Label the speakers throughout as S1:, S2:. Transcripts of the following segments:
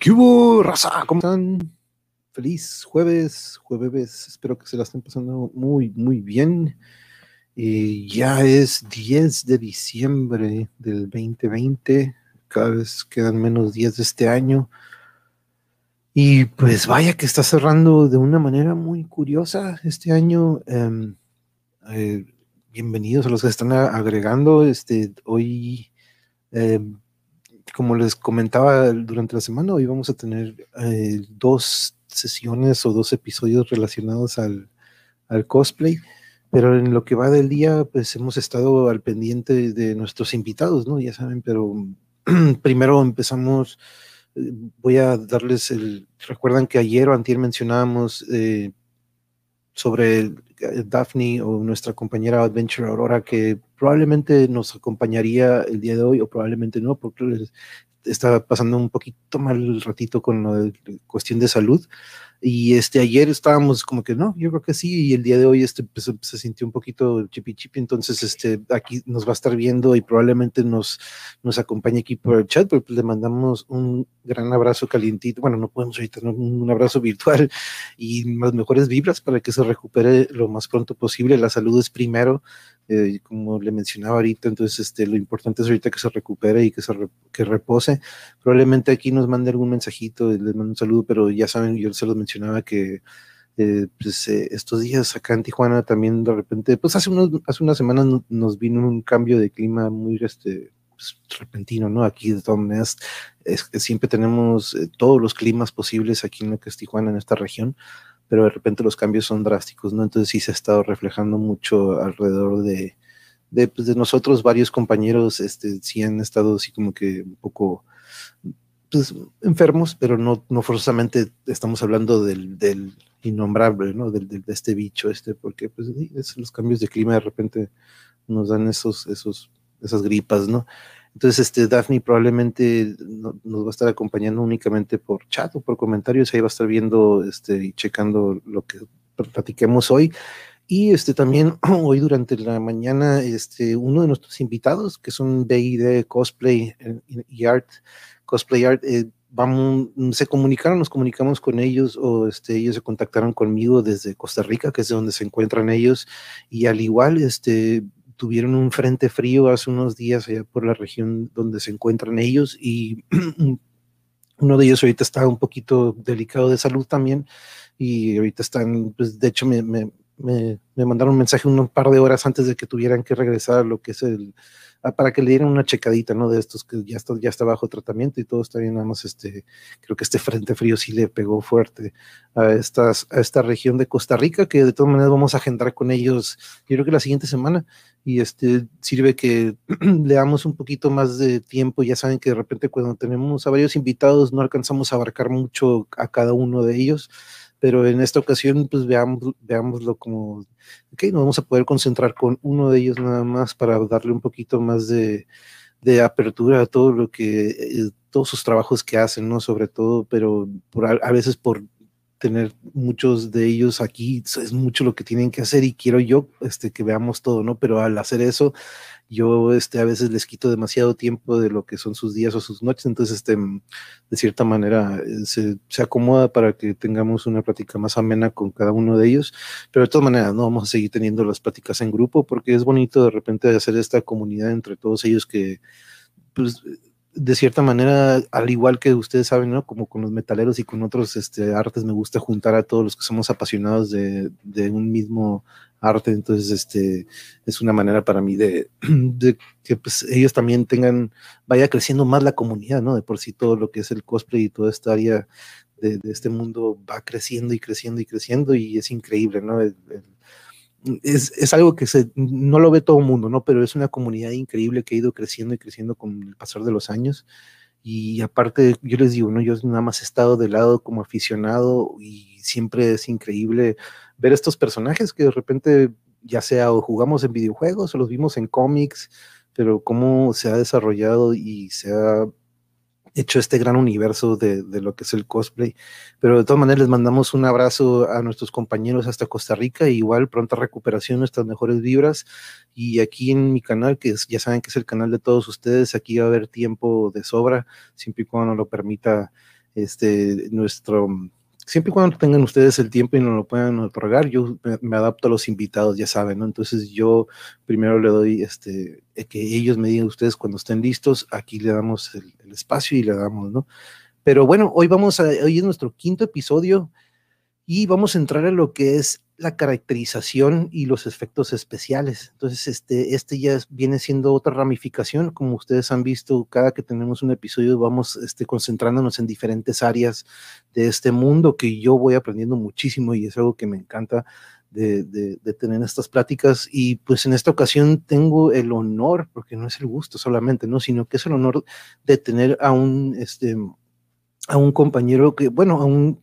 S1: ¿Qué hubo, raza? ¿Cómo están? Feliz jueves, jueves. Espero que se la estén pasando muy, muy bien. Eh, ya es 10 de diciembre del 2020. Cada vez quedan menos días de este año. Y pues vaya que está cerrando de una manera muy curiosa este año. Em, eh, bienvenidos a los que están agregando. Este, hoy em, como les comentaba durante la semana, hoy vamos a tener eh, dos sesiones o dos episodios relacionados al, cosplay, pero en lo que va del día, pues hemos estado al pendiente de nuestros invitados, ¿no? Ya saben, pero primero empezamos, eh, voy a darles el, recuerdan que ayer o antier mencionábamos eh, sobre Daphne o nuestra compañera Adventure Aurora que probablemente nos acompañaría el día de hoy o probablemente no porque está pasando un poquito mal el ratito con la cuestión de salud. Y este, ayer estábamos como que no, yo creo que sí, y el día de hoy este, pues, se sintió un poquito chipi chipi, entonces este, aquí nos va a estar viendo y probablemente nos, nos acompañe aquí por el chat, pero pues, le mandamos un gran abrazo calientito, bueno, no podemos ahorita, un abrazo virtual y las mejores vibras para que se recupere lo más pronto posible, la salud es primero, eh, como le mencionaba ahorita, entonces este, lo importante es ahorita que se recupere y que se que repose. Probablemente aquí nos mande algún mensajito, les mando un saludo, pero ya saben, yo se los mencionaba que eh, pues, eh, estos días acá en Tijuana también de repente, pues hace, unos, hace unas semanas nos vino un cambio de clima muy este, pues, repentino, ¿no? Aquí de todas maneras siempre tenemos todos los climas posibles aquí en lo que es Tijuana, en esta región pero de repente los cambios son drásticos, ¿no? Entonces sí se ha estado reflejando mucho alrededor de, de, pues, de nosotros, varios compañeros, este, sí han estado así como que un poco pues, enfermos, pero no, no forzosamente estamos hablando del, del innombrable, ¿no? Del, de este bicho, este, porque pues, los cambios de clima de repente nos dan esos, esos, esas gripas, ¿no? Entonces, este, Daphne probablemente nos va a estar acompañando únicamente por chat o por comentarios. Ahí va a estar viendo este, y checando lo que platiquemos hoy. Y este, también hoy durante la mañana, este, uno de nuestros invitados, que son BID Cosplay eh, y Art, Cosplay Art, eh, vamos, se comunicaron, nos comunicamos con ellos o este, ellos se contactaron conmigo desde Costa Rica, que es donde se encuentran ellos. Y al igual, este, tuvieron un frente frío hace unos días allá por la región donde se encuentran ellos y uno de ellos ahorita está un poquito delicado de salud también y ahorita están, pues de hecho me, me, mandaron un mensaje un par de horas antes de que tuvieran que regresar a lo que es el, para que le dieran una checadita, ¿no? De estos que ya está, ya está bajo tratamiento y todo está bien, nada más este, creo que este frente frío sí le pegó fuerte a, estas, a esta región de Costa Rica, que de todas maneras vamos a agendar con ellos, yo creo que la siguiente semana, y este sirve que le damos un poquito más de tiempo, ya saben que de repente cuando tenemos a varios invitados no alcanzamos a abarcar mucho a cada uno de ellos, pero en esta ocasión pues veamos, veámoslo como, ok, nos vamos a poder concentrar con uno de ellos nada más para darle un poquito más de, apertura a todo lo que, eh, todos sus trabajos que hacen, ¿no? Sobre todo, pero a veces por tener muchos de ellos aquí, es mucho lo que tienen que hacer y quiero yo este, que veamos todo, ¿no? Pero al hacer eso, yo este, a veces les quito demasiado tiempo de lo que son sus días o sus noches, entonces este, de cierta manera eh, se, se, acomoda para que tengamos una plática más amena con cada uno de ellos, pero de todas maneras no vamos a seguir teniendo las pláticas en grupo porque es bonito de repente hacer esta comunidad entre todos ellos que pues de cierta manera, al igual que ustedes saben, ¿no? Como con los metaleros y con otros este, artes, me gusta juntar a todos los que somos apasionados de, de un mismo arte. Entonces, este, es una manera para mí de, de, que pues, ellos también tengan, vaya creciendo más la comunidad, ¿no? De por sí todo lo que es el cosplay y toda esta área de, de este mundo va creciendo y creciendo y creciendo y es increíble, ¿no? el, es, es, algo que se, no lo ve todo el mundo, ¿no? Pero es una comunidad increíble que ha ido creciendo y creciendo con el pasar de los años. Y aparte, yo les digo, ¿no? Yo nada más he estado de lado como aficionado y siempre es increíble ver estos personajes que de repente, ya sea o jugamos en videojuegos o los vimos en cómics, pero cómo se ha desarrollado y se ha hecho este gran universo de, de, lo que es el cosplay. Pero de todas maneras les mandamos un abrazo a nuestros compañeros hasta Costa Rica, igual pronta recuperación, nuestras mejores vibras. Y aquí en mi canal, que ya saben que es el canal de todos ustedes, aquí va a haber tiempo de sobra, siempre y cuando lo permita este, nuestro, siempre y cuando tengan ustedes el tiempo y nos lo puedan otorgar, yo me, adapto a los invitados, ya saben, ¿no? Entonces yo primero le doy, este, que ellos me digan ustedes cuando estén listos, aquí le damos el, el espacio y le damos, ¿no? Pero bueno, hoy vamos a, hoy es nuestro quinto episodio y vamos a entrar en lo que es la caracterización y los efectos especiales. Entonces, este, este ya viene siendo otra ramificación. Como ustedes han visto, cada que tenemos un episodio vamos este, concentrándonos en diferentes áreas de este mundo que yo voy aprendiendo muchísimo y es algo que me encanta de, de, de, tener estas pláticas. Y pues en esta ocasión tengo el honor, porque no es el gusto solamente, ¿no? Sino que es el honor de tener a un, este, a un compañero que, bueno, a un,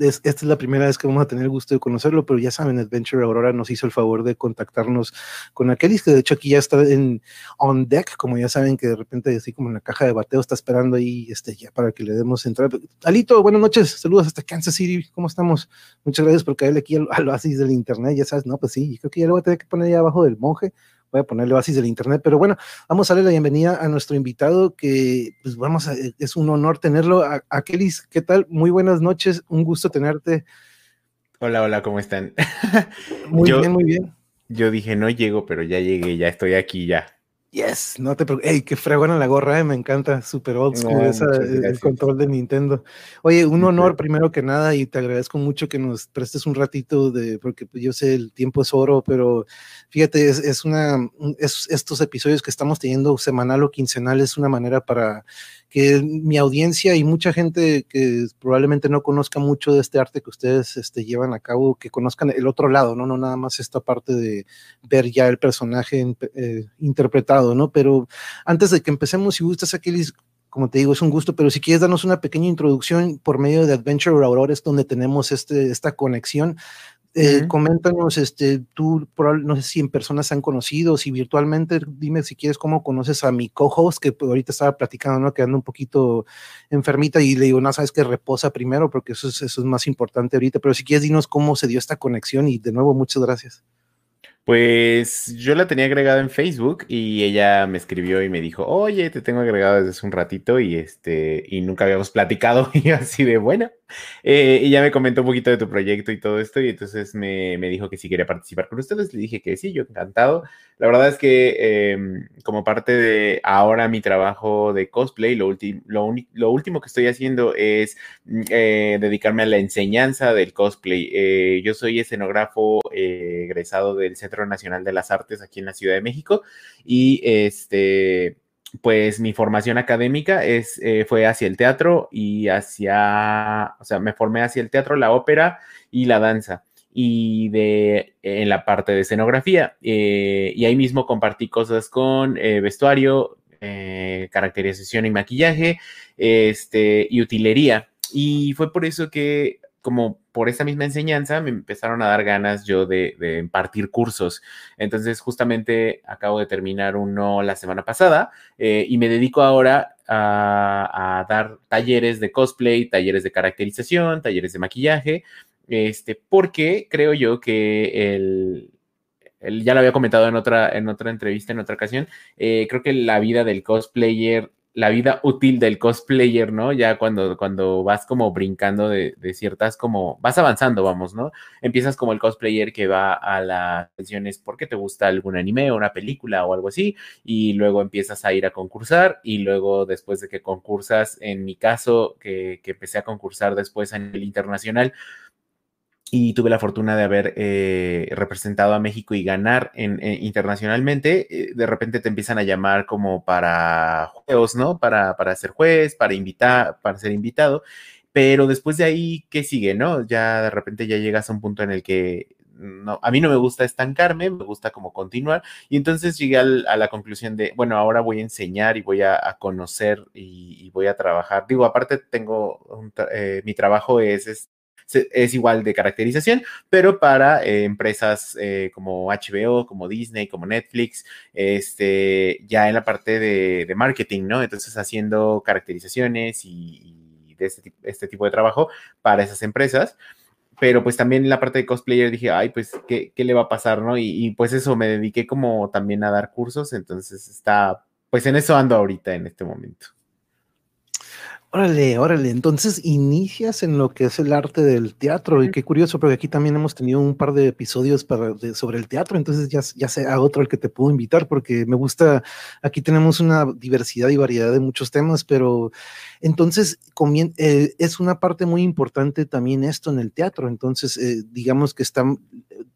S1: esta es la primera vez que vamos a tener el gusto de conocerlo, pero ya saben, Adventure Aurora nos hizo el favor de contactarnos con Akelis, que de hecho aquí ya está en on deck, como ya saben que de repente así como en la caja de bateo está esperando ahí este, ya para que le demos entrada. Alito, buenas noches, saludos hasta Kansas City, ¿cómo estamos? Muchas gracias por caerle aquí al, al oasis del internet, ya sabes, no, pues sí, creo que ya lo voy a tener que poner ahí abajo del monje, voy a ponerle basis del internet, pero bueno, vamos a darle la bienvenida a nuestro invitado, que pues vamos a, es un honor tenerlo. A, a Kelis, ¿qué tal? Muy buenas noches, un gusto tenerte.
S2: Hola, hola, ¿cómo están?
S1: Muy yo, bien, muy bien.
S2: Yo dije, no llego, pero ya llegué, ya estoy aquí, ya.
S1: Yes, no te preocupes. Ey, qué fregona la gorra, eh, me encanta, super old school, no, esa, el control de Nintendo. Oye, un honor primero que nada y te agradezco mucho que nos prestes un ratito de, porque yo sé el tiempo es oro, pero fíjate, es, es una, es, estos episodios que estamos teniendo semanal o quincenal es una manera para que mi audiencia y mucha gente que probablemente no conozca mucho de este arte que ustedes este, llevan a cabo, que conozcan el otro lado, ¿no? No nada más esta parte de ver ya el personaje eh, interpretado, ¿no? Pero antes de que empecemos, si gustas, Aquiles, como te digo, es un gusto, pero si quieres darnos una pequeña introducción por medio de Adventure Aurora, es donde tenemos este, esta conexión eh, uh -huh. Coméntanos, este, tú, no sé si en personas se han conocido, si virtualmente, dime si quieres cómo conoces a mi co-host, que ahorita estaba platicando, ¿no? Quedando un poquito enfermita y le digo, no, sabes que reposa primero, porque eso es, eso es más importante ahorita, pero si quieres, dinos cómo se dio esta conexión y de nuevo, muchas gracias.
S2: Pues yo la tenía agregada en Facebook y ella me escribió y me dijo, oye, te tengo agregado desde hace un ratito y este, y nunca habíamos platicado y así de bueno. Eh, y ya me comentó un poquito de tu proyecto y todo esto y entonces me, me, dijo que si quería participar con ustedes. Le dije que sí, yo encantado. La verdad es que eh, como parte de ahora mi trabajo de cosplay, lo, lo, lo último que estoy haciendo es eh, dedicarme a la enseñanza del cosplay. Eh, yo soy escenógrafo egresado del Centro Nacional de las Artes aquí en la Ciudad de México. Y este pues mi formación académica es, eh, fue hacia el teatro y hacia, o sea, me formé hacia el teatro, la ópera y la danza. Y de en la parte de escenografía eh, y ahí mismo compartí cosas con eh, vestuario, caracterización y maquillaje, este y utilería. Y fue por eso que como por esa misma enseñanza me empezaron a dar ganas yo de, impartir cursos. Entonces, justamente acabo de terminar uno la semana pasada eh, y me dedico ahora a, dar talleres de cosplay, talleres de caracterización, talleres de maquillaje, este, porque creo yo que el, el ya lo había comentado en otra, en otra entrevista, en otra ocasión, eh, creo que la vida del cosplayer la vida útil del cosplayer, ¿no? Ya cuando, cuando vas como brincando de, de, ciertas, como vas avanzando, vamos, ¿no? Empiezas como el cosplayer que va a las sesiones porque te gusta algún anime o una película o algo así, y luego empiezas a ir a concursar, y luego después de que concursas, en mi caso, que, que empecé a concursar después a nivel internacional, y tuve la fortuna de haber eh, representado a México y ganar en, en, internacionalmente, eh, de repente te empiezan a llamar como para juegos, ¿no? Para, para ser juez, para invitar, para ser invitado, pero después de ahí, ¿qué sigue, no? Ya de repente ya llegas a un punto en el que no, a mí no me gusta estancarme, me gusta como continuar. Y entonces llegué al, a la conclusión de, bueno, ahora voy a enseñar y voy a, a conocer y, y, voy a trabajar. Digo, aparte tengo, un, eh, mi trabajo es, es es igual de caracterización, pero para eh, empresas eh, como HBO, como Disney, como Netflix, este, ya en la parte de, marketing, ¿no? Entonces haciendo caracterizaciones y, de este, este, tipo de trabajo para esas empresas pero pues también la parte de cosplayer dije, ay, pues, ¿qué, qué le va a pasar, no? Y, y, pues eso, me dediqué como también a dar cursos, entonces está, pues en eso ando ahorita en este momento.
S1: Órale, órale. Entonces inicias en lo que es el arte del teatro. Y qué curioso, porque aquí también hemos tenido un par de episodios para, sobre el teatro. Entonces ya, ya sea otro al que te puedo invitar, porque me gusta. Aquí tenemos una diversidad y variedad de muchos temas, pero entonces eh, es una parte muy importante también esto en el teatro. Entonces, eh, digamos que está,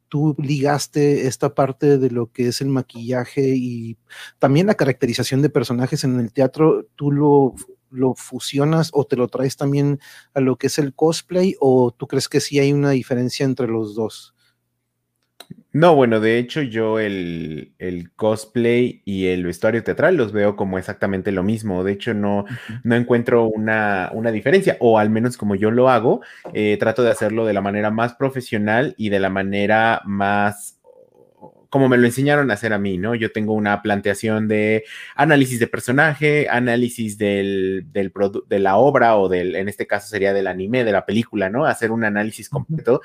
S1: tú ligaste esta parte de lo que es el maquillaje y también la caracterización de personajes en el teatro, tú lo lo fusionas o te lo traes también a lo que es el cosplay o tú crees que sí hay una diferencia entre los dos?
S2: No, bueno, de hecho yo el, cosplay y el vestuario teatral los veo como exactamente lo mismo. De hecho no, no encuentro una, diferencia, o al menos como yo lo hago, eh, trato de hacerlo de la manera más profesional y de la manera más como me lo enseñaron a hacer a mí, ¿no? Yo tengo una planteación de análisis de personaje, análisis del, del de la obra o del, en este caso sería del anime, de la película, ¿no? Hacer un análisis completo,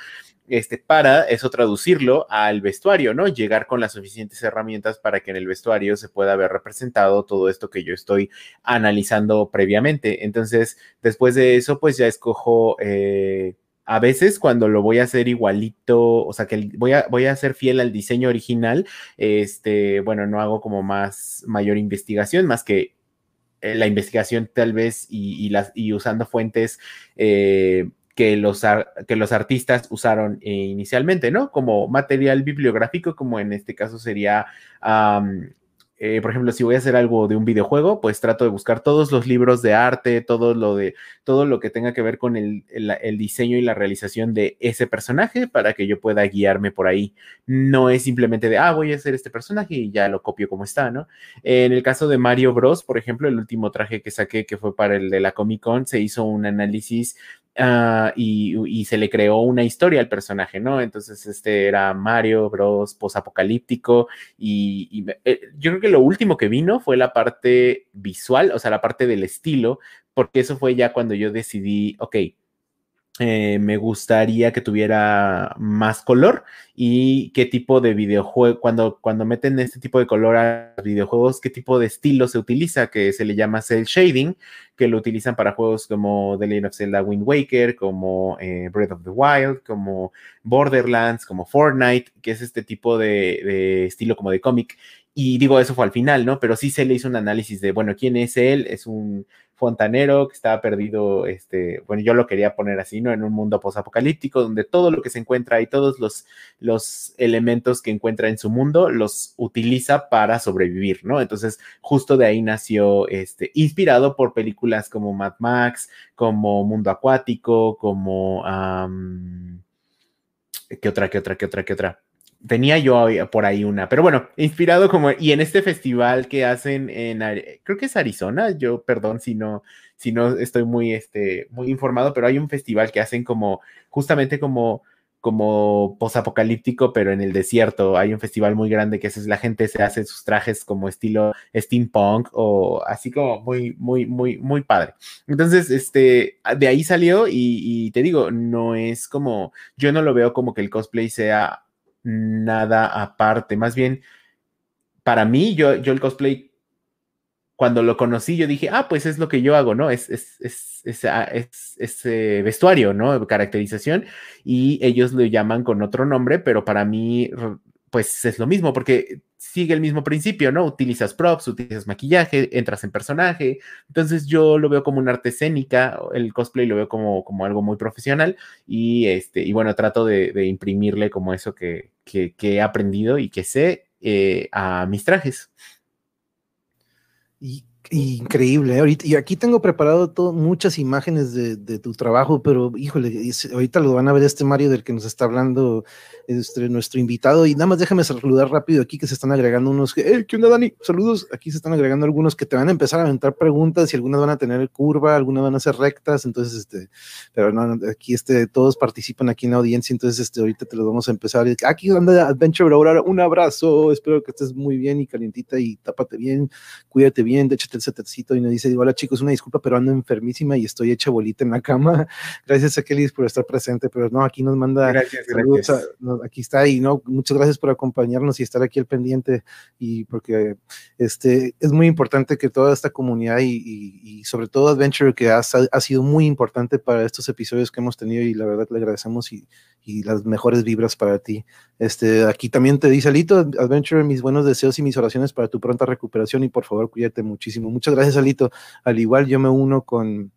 S2: este, para eso traducirlo al vestuario, ¿no? Llegar con las suficientes herramientas para que en el vestuario se pueda ver representado todo esto que yo estoy analizando previamente. Entonces, después de eso, pues ya escojo... Eh, a veces cuando lo voy a hacer igualito, o sea, que voy a, voy a ser fiel al diseño original, este, bueno, no hago como más mayor investigación, más que eh, la investigación tal vez y, las, y usando fuentes eh, que, los, que los artistas usaron eh, inicialmente, ¿no? Como material bibliográfico, como en este caso sería eh, por ejemplo, si voy a hacer algo de un videojuego, pues trato de buscar todos los libros de arte, todo lo de todo lo que tenga que ver con el, diseño y la realización de ese personaje para que yo pueda guiarme por ahí. No es simplemente de, ah, voy a hacer este personaje y ya lo copio como está, ¿no? En el caso de Mario Bros, por ejemplo, el último traje que saqué, que fue para el de la Comic Con, se hizo un análisis Ah, y, se le creó una historia al personaje, ¿no? Entonces, este era Mario Bros. posapocalíptico y, y eh, yo creo que lo último que vino fue la parte visual, o sea, la parte del estilo, porque eso fue ya cuando yo decidí, ok, eh, me gustaría que tuviera más color y qué tipo de videojuego, cuando, cuando meten este tipo de color a videojuegos, qué tipo de estilo se utiliza, que se le llama cel shading, que lo utilizan para juegos como The Legend of Zelda Wind Waker, como eh, Breath of the Wild, como Borderlands, como Fortnite, que es este tipo de, de estilo como de cómic. Y digo, eso fue al final, ¿no? Pero sí se le hizo un análisis de, bueno, ¿quién es él? Es un fontanero que estaba perdido, este, bueno, yo lo quería poner así, ¿no? En un mundo posapocalíptico donde todo lo que se encuentra y todos los, los elementos que encuentra en su mundo los utiliza para sobrevivir, ¿no? Entonces, justo de ahí nació, este, inspirado por películas como Mad Max, como Mundo Acuático, como, ¿qué otra, qué otra, qué otra, qué otra? Tenía yo por ahí una, pero bueno, inspirado como, y en este festival que hacen en, creo que es Arizona, yo perdón si no, si no estoy muy, este, muy informado, pero hay un festival que hacen como, justamente como, como posapocalíptico, pero en el desierto. Hay un festival muy grande que es la gente se hace sus trajes como estilo steampunk o así como muy, muy, muy, muy padre. Entonces, este, de ahí salió y, y te digo, no es como, yo no lo veo como que el cosplay sea nada aparte. Más bien, para mí, yo, yo el cosplay, cuando lo conocí, yo dije, ah, pues es lo que yo hago, ¿no? Es, es, es, es, ah, eh, vestuario, ¿no? Caracterización. Y ellos lo llaman con otro nombre, pero para mí pues es lo mismo, porque sigue el mismo principio, ¿no? Utilizas props, utilizas maquillaje, entras en personaje. Entonces yo lo veo como una arte escénica, el cosplay lo veo como, como algo muy profesional y, este, y bueno, trato de, imprimirle como eso que, que, he aprendido y que sé eh, a mis trajes.
S1: Y Increíble. ¿eh? Ahorita, y aquí tengo preparado todo, muchas imágenes de, tu trabajo, pero híjole, ahorita lo van a ver este Mario del que nos está hablando este, nuestro invitado. Y nada más déjame saludar rápido aquí que se están agregando unos. Que, ¿Qué onda, Dani? Saludos. Aquí se están agregando algunos que te van a empezar a aventar preguntas y algunas van a tener curva, algunas van a ser rectas. Entonces, este, pero no, aquí este, todos participan aquí en la audiencia. Entonces, este, ahorita te lo vamos a empezar. Aquí anda Adventure Aurora. Un abrazo. Espero que estés muy bien y calientita y tápate bien, cuídate bien, échate el setcito y nos dice, hola chicos, una disculpa, pero ando enfermísima y estoy hecha bolita en la cama. Gracias a Kelly por estar presente, pero no, aquí nos manda
S2: gracias,
S1: aquí está y no, muchas gracias por acompañarnos y estar aquí al pendiente y porque este, es muy importante que toda esta comunidad y, sobre todo Adventure que ha, ha, sido muy importante para estos episodios que hemos tenido y la verdad le agradecemos y, y las mejores vibras para ti. Este, aquí también te dice Alito, Adventure, mis buenos deseos y mis oraciones para tu pronta recuperación y por favor cuídate muchísimo. Muchas gracias Alito. Al igual yo me uno con,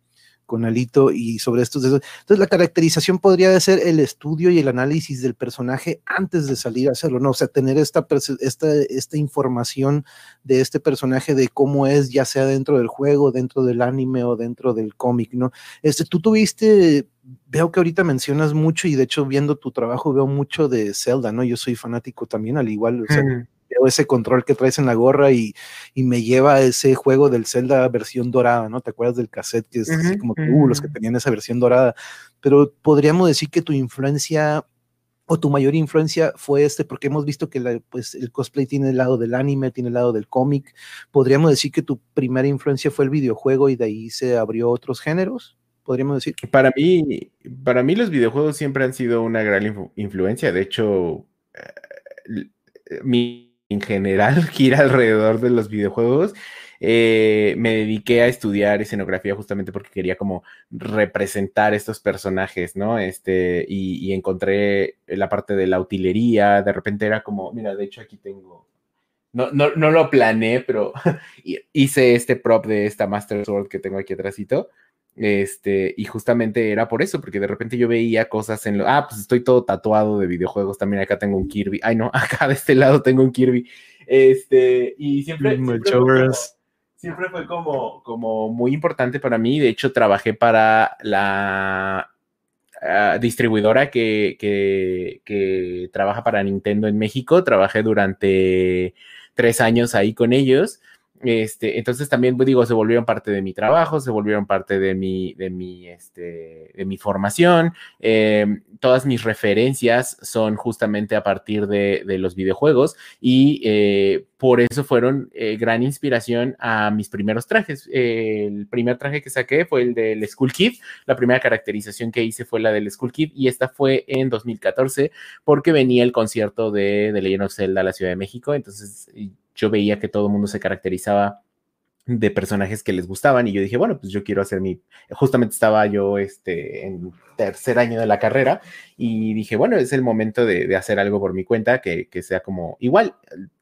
S1: con Alito y sobre estos. Entonces, la caracterización podría ser el estudio y el análisis del personaje antes de salir a hacerlo, ¿no? O sea, tener esta, esta, esta información de este personaje, de cómo es, ya sea dentro del juego, dentro del anime o dentro del cómic, ¿no? Este, tú tuviste, veo que ahorita mencionas mucho y de hecho viendo tu trabajo veo mucho de Zelda, ¿no? Yo soy fanático también, al igual, o sea, ese control que traes en la gorra y, me lleva a ese juego del Zelda versión dorada, ¿no? ¿Te acuerdas del cassette que es así como que, uh, los que tenían esa versión dorada? Pero podríamos decir que tu influencia o tu mayor influencia fue este, porque hemos visto que pues, el cosplay tiene el lado del anime, tiene el lado del cómic. ¿Podríamos decir que tu primera influencia fue el videojuego y de ahí se abrió otros géneros? podríamos decir.
S2: Para mí, para mí los videojuegos siempre han sido una gran influencia. De hecho, eh, mi en general gira alrededor de los videojuegos. Eh, me dediqué a estudiar escenografía justamente porque quería como representar estos personajes, ¿no? Este, y, encontré la parte de la utilería, de repente era como, mira, de hecho aquí tengo, no, no, no lo planeé, pero hice este prop de esta Master Sword que tengo aquí atrásito este, y justamente era por eso, porque de repente yo veía cosas en lo, ah, pues estoy todo tatuado de videojuegos, también acá tengo un Kirby, ay no, acá de este lado tengo un Kirby, este, y siempre, siempre, fue, como, como, muy importante para mí, de hecho trabajé para la ah, distribuidora que, que, que trabaja para Nintendo en México, trabajé durante tres años ahí con ellos, este, entonces también, pues, digo, se volvieron parte de mi trabajo, se volvieron parte de mi, de mi, este, de mi formación. Em, todas mis referencias son justamente a partir de, los videojuegos y eh, por eso fueron eh, gran inspiración a mis primeros trajes. el primer traje que saqué fue el del School Kid. La primera caracterización que hice fue la del School Kid y esta fue en 2014 porque venía el concierto de, de Legend of Zelda a la Ciudad de México. Entonces yo veía que todo el mundo se caracterizaba de personajes que les gustaban y yo dije, bueno, pues yo quiero hacer mi, justamente estaba yo este, en tercer año de la carrera y dije, bueno, es el momento de, hacer algo por mi cuenta que, sea como igual,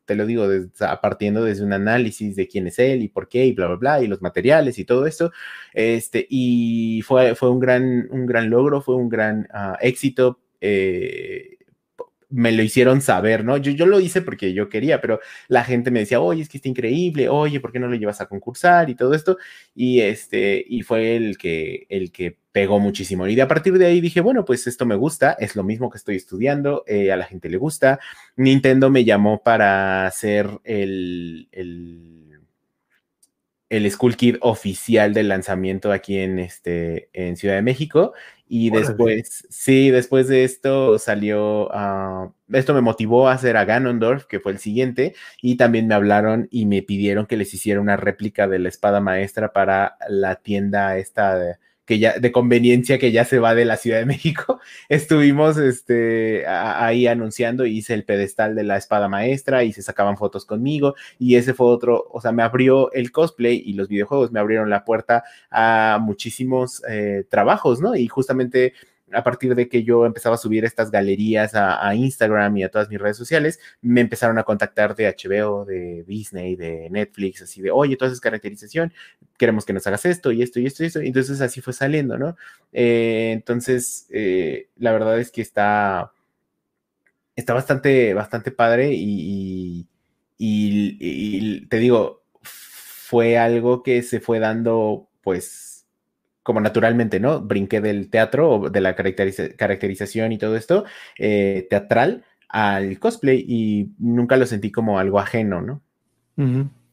S2: te lo digo, partiendo desde un análisis de quién es él y por qué y bla, bla, bla, y los materiales y todo esto, este, y fue, fue un, gran, un gran logro, fue un gran ah, éxito. Eh, me lo hicieron saber, ¿no? Yo, yo lo hice porque yo quería, pero la gente me decía, oye, es que está increíble, oye, ¿por qué no lo llevas a concursar y todo esto? Y este, y fue el que, el que pegó muchísimo. Y de a partir de ahí dije, bueno, pues esto me gusta, es lo mismo que estoy estudiando, eh, a la gente le gusta. Nintendo me llamó para hacer el, el, el School Kid oficial del lanzamiento aquí en, este, en Ciudad de México. Y después, sí, después de esto salió, uh, esto me motivó a hacer a Ganondorf, que fue el siguiente, y también me hablaron y me pidieron que les hiciera una réplica de la espada maestra para la tienda esta de, que ya de conveniencia que ya se va de la Ciudad de México. Estuvimos este, ahí anunciando hice el pedestal de la espada maestra y se sacaban fotos conmigo y ese fue otro, o sea, me abrió el cosplay y los videojuegos me abrieron la puerta a muchísimos eh, trabajos, ¿no? Y justamente a partir de que yo empezaba a subir estas galerías a, Instagram y a todas mis redes sociales, me empezaron a contactar de HBO, de Disney, de Netflix, así de, oye, todas esas caracterización, queremos que nos hagas esto y esto y esto y esto. Entonces así fue saliendo, ¿no? Eh, entonces, eh, la verdad es que está, está bastante, bastante padre y, y te digo, fue algo que se fue dando, pues, como naturalmente, ¿no? Brinqué del teatro, de la caracterización y todo esto, eh, teatral, al cosplay y nunca lo sentí como algo ajeno, ¿no?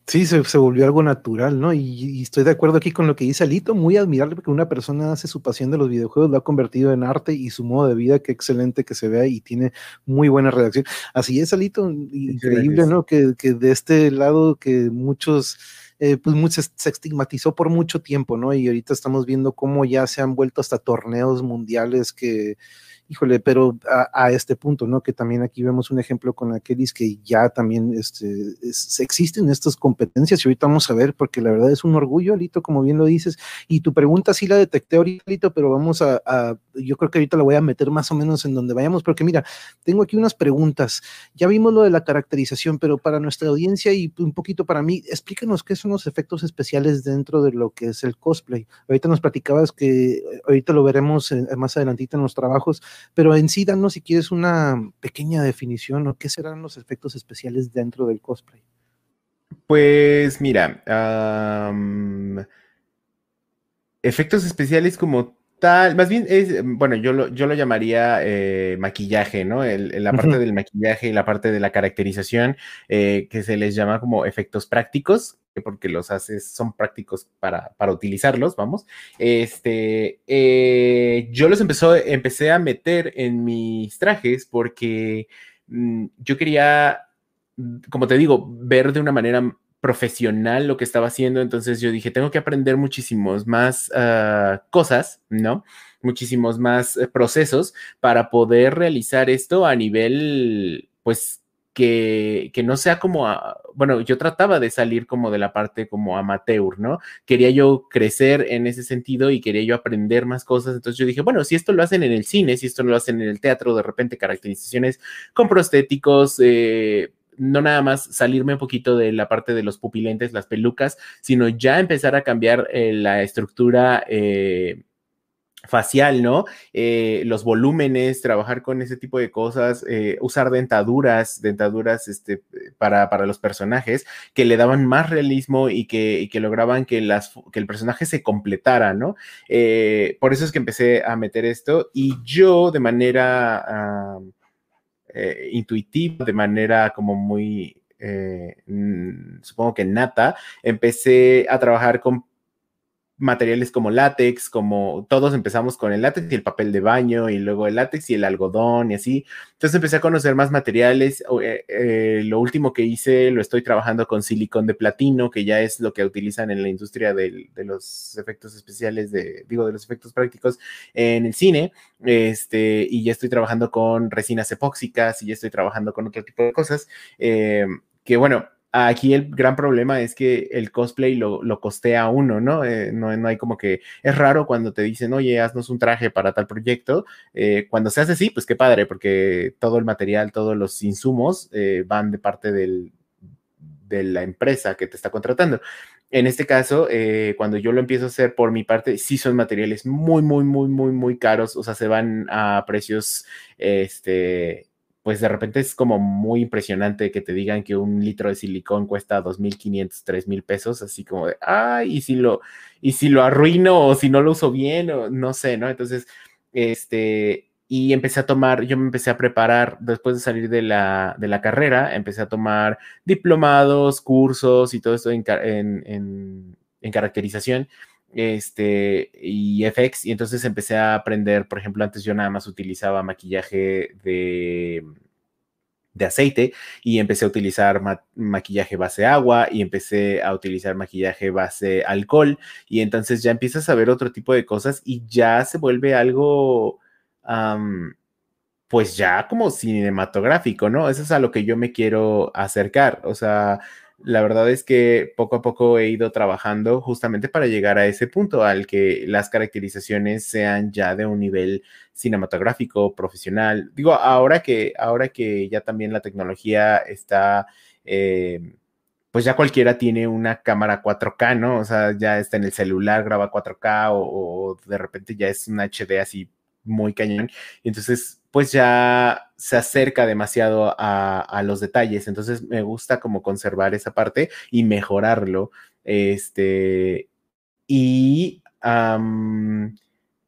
S1: Sí, se, volvió algo natural, ¿no? Y, estoy de acuerdo aquí con lo que dice Alito, muy admirable porque una persona hace su pasión de los videojuegos, lo ha convertido en arte y su modo de vida, qué excelente que se vea y tiene muy buena redacción. Así es, Alito, increíble, ¿no? Que, que de este lado que muchos eh, pues se estigmatizó por mucho tiempo, ¿no? Y ahorita estamos viendo cómo ya se han vuelto hasta torneos mundiales que híjole, pero a, este punto, ¿no? Que también aquí vemos un ejemplo con Akelis que ya también este, existen estas competencias y ahorita vamos a ver, porque la verdad es un orgullo, Alito, como bien lo dices, y tu pregunta sí la detecté ahorita, Alito, pero vamos a, yo creo que ahorita la voy a meter más o menos en donde vayamos, porque mira, tengo aquí unas preguntas, ya vimos lo de la caracterización, pero para nuestra audiencia y un poquito para mí, explícanos qué son los efectos especiales dentro de lo que es el cosplay. Ahorita nos platicabas que ahorita lo veremos más adelantito en los trabajos, pero en sí, danos si quieres una pequeña definición o qué serán los efectos especiales dentro del cosplay.
S2: Pues mira, efectos especiales como tal, más bien es, bueno, yo lo, yo lo llamaría eh, maquillaje, ¿no? la parte del maquillaje y la parte de la caracterización, eh, que se les llama como efectos prácticos, porque los haces, son prácticos para, utilizarlos, vamos. Este, eh, yo los empezó, empecé a meter en mis trajes porque mm, yo quería, como te digo, ver de una manera profesional lo que estaba haciendo, entonces yo dije, tengo que aprender muchísimos más ah, cosas, ¿no? Muchísimos más eh, procesos para poder realizar esto a nivel, pues, que, no sea como, bueno, yo trataba de salir como de la parte como amateur, ¿no? Quería yo crecer en ese sentido y quería yo aprender más cosas, entonces yo dije, bueno, si esto lo hacen en el cine, si esto lo hacen en el teatro, de repente caracterizaciones con prostéticos, eh, no nada más salirme un poquito de la parte de los pupilentes, las pelucas, sino ya empezar a cambiar eh, la estructura eh, facial, ¿no? Eh, los volúmenes, trabajar con ese tipo de cosas, eh, usar dentaduras, dentaduras este, para, para, los personajes que le daban más realismo y que, que lograban que, las, que el personaje se completara, ¿no? Eh, por eso es que empecé a meter esto y yo de manera intuitiva, de manera como muy... supongo que nata, empecé a trabajar con materiales como látex, como todos empezamos con el látex y el papel de baño y luego el látex y el algodón y así. Entonces empecé a conocer más materiales. Eh, eh, lo último que hice lo estoy trabajando con silicón de platino, que ya es lo que utilizan en la industria de, los efectos especiales, de, digo, de los efectos prácticos en el cine. Este, y ya estoy trabajando con resinas epóxicas y ya estoy trabajando con otro tipo de cosas. Eh, que bueno, Aquí el gran problema es que el cosplay lo, lo costea uno, ¿no? Eh, ¿no? ¿no? hay como que es raro cuando te dicen, oye, haznos un traje para tal proyecto. Eh, cuando se hace así, pues qué padre, porque todo el material, todos los insumos eh, van de parte del, de la empresa que te está contratando. En este caso, cuando yo lo empiezo a hacer por mi parte, sí son materiales muy, muy, muy, muy, muy caros. O sea, se van a precios, este, pues de repente es como muy impresionante que te digan que un litro de silicón cuesta 2.500, 3.000 pesos, así como de, ay, y si lo, y si lo arruino o si no lo uso bien o no sé, ¿no? Entonces, este, y empecé a tomar, yo me empecé a preparar después de salir de la, de la carrera, empecé a tomar diplomados, cursos y todo esto en, en, en caracterización este, y FX, y entonces empecé a aprender, por ejemplo, antes yo nada más utilizaba maquillaje de, de aceite y empecé a utilizar maquillaje base agua y empecé a utilizar maquillaje base alcohol y entonces ya empiezas a ver otro tipo de cosas y ya se vuelve algo, pues ya como cinematográfico, ¿no? Eso es a lo que yo me quiero acercar, o sea la verdad es que poco a poco he ido trabajando justamente para llegar a ese punto al que las caracterizaciones sean ya de un nivel cinematográfico, profesional. Digo, ahora que, ahora que ya también la tecnología está, eh, pues ya cualquiera tiene una cámara 4K, ¿no? O sea, ya está en el celular, graba 4K o, o de repente ya es un HD así muy cañón. Entonces, pues ya se acerca demasiado a, los detalles. Entonces, me gusta como conservar esa parte y mejorarlo. Este, y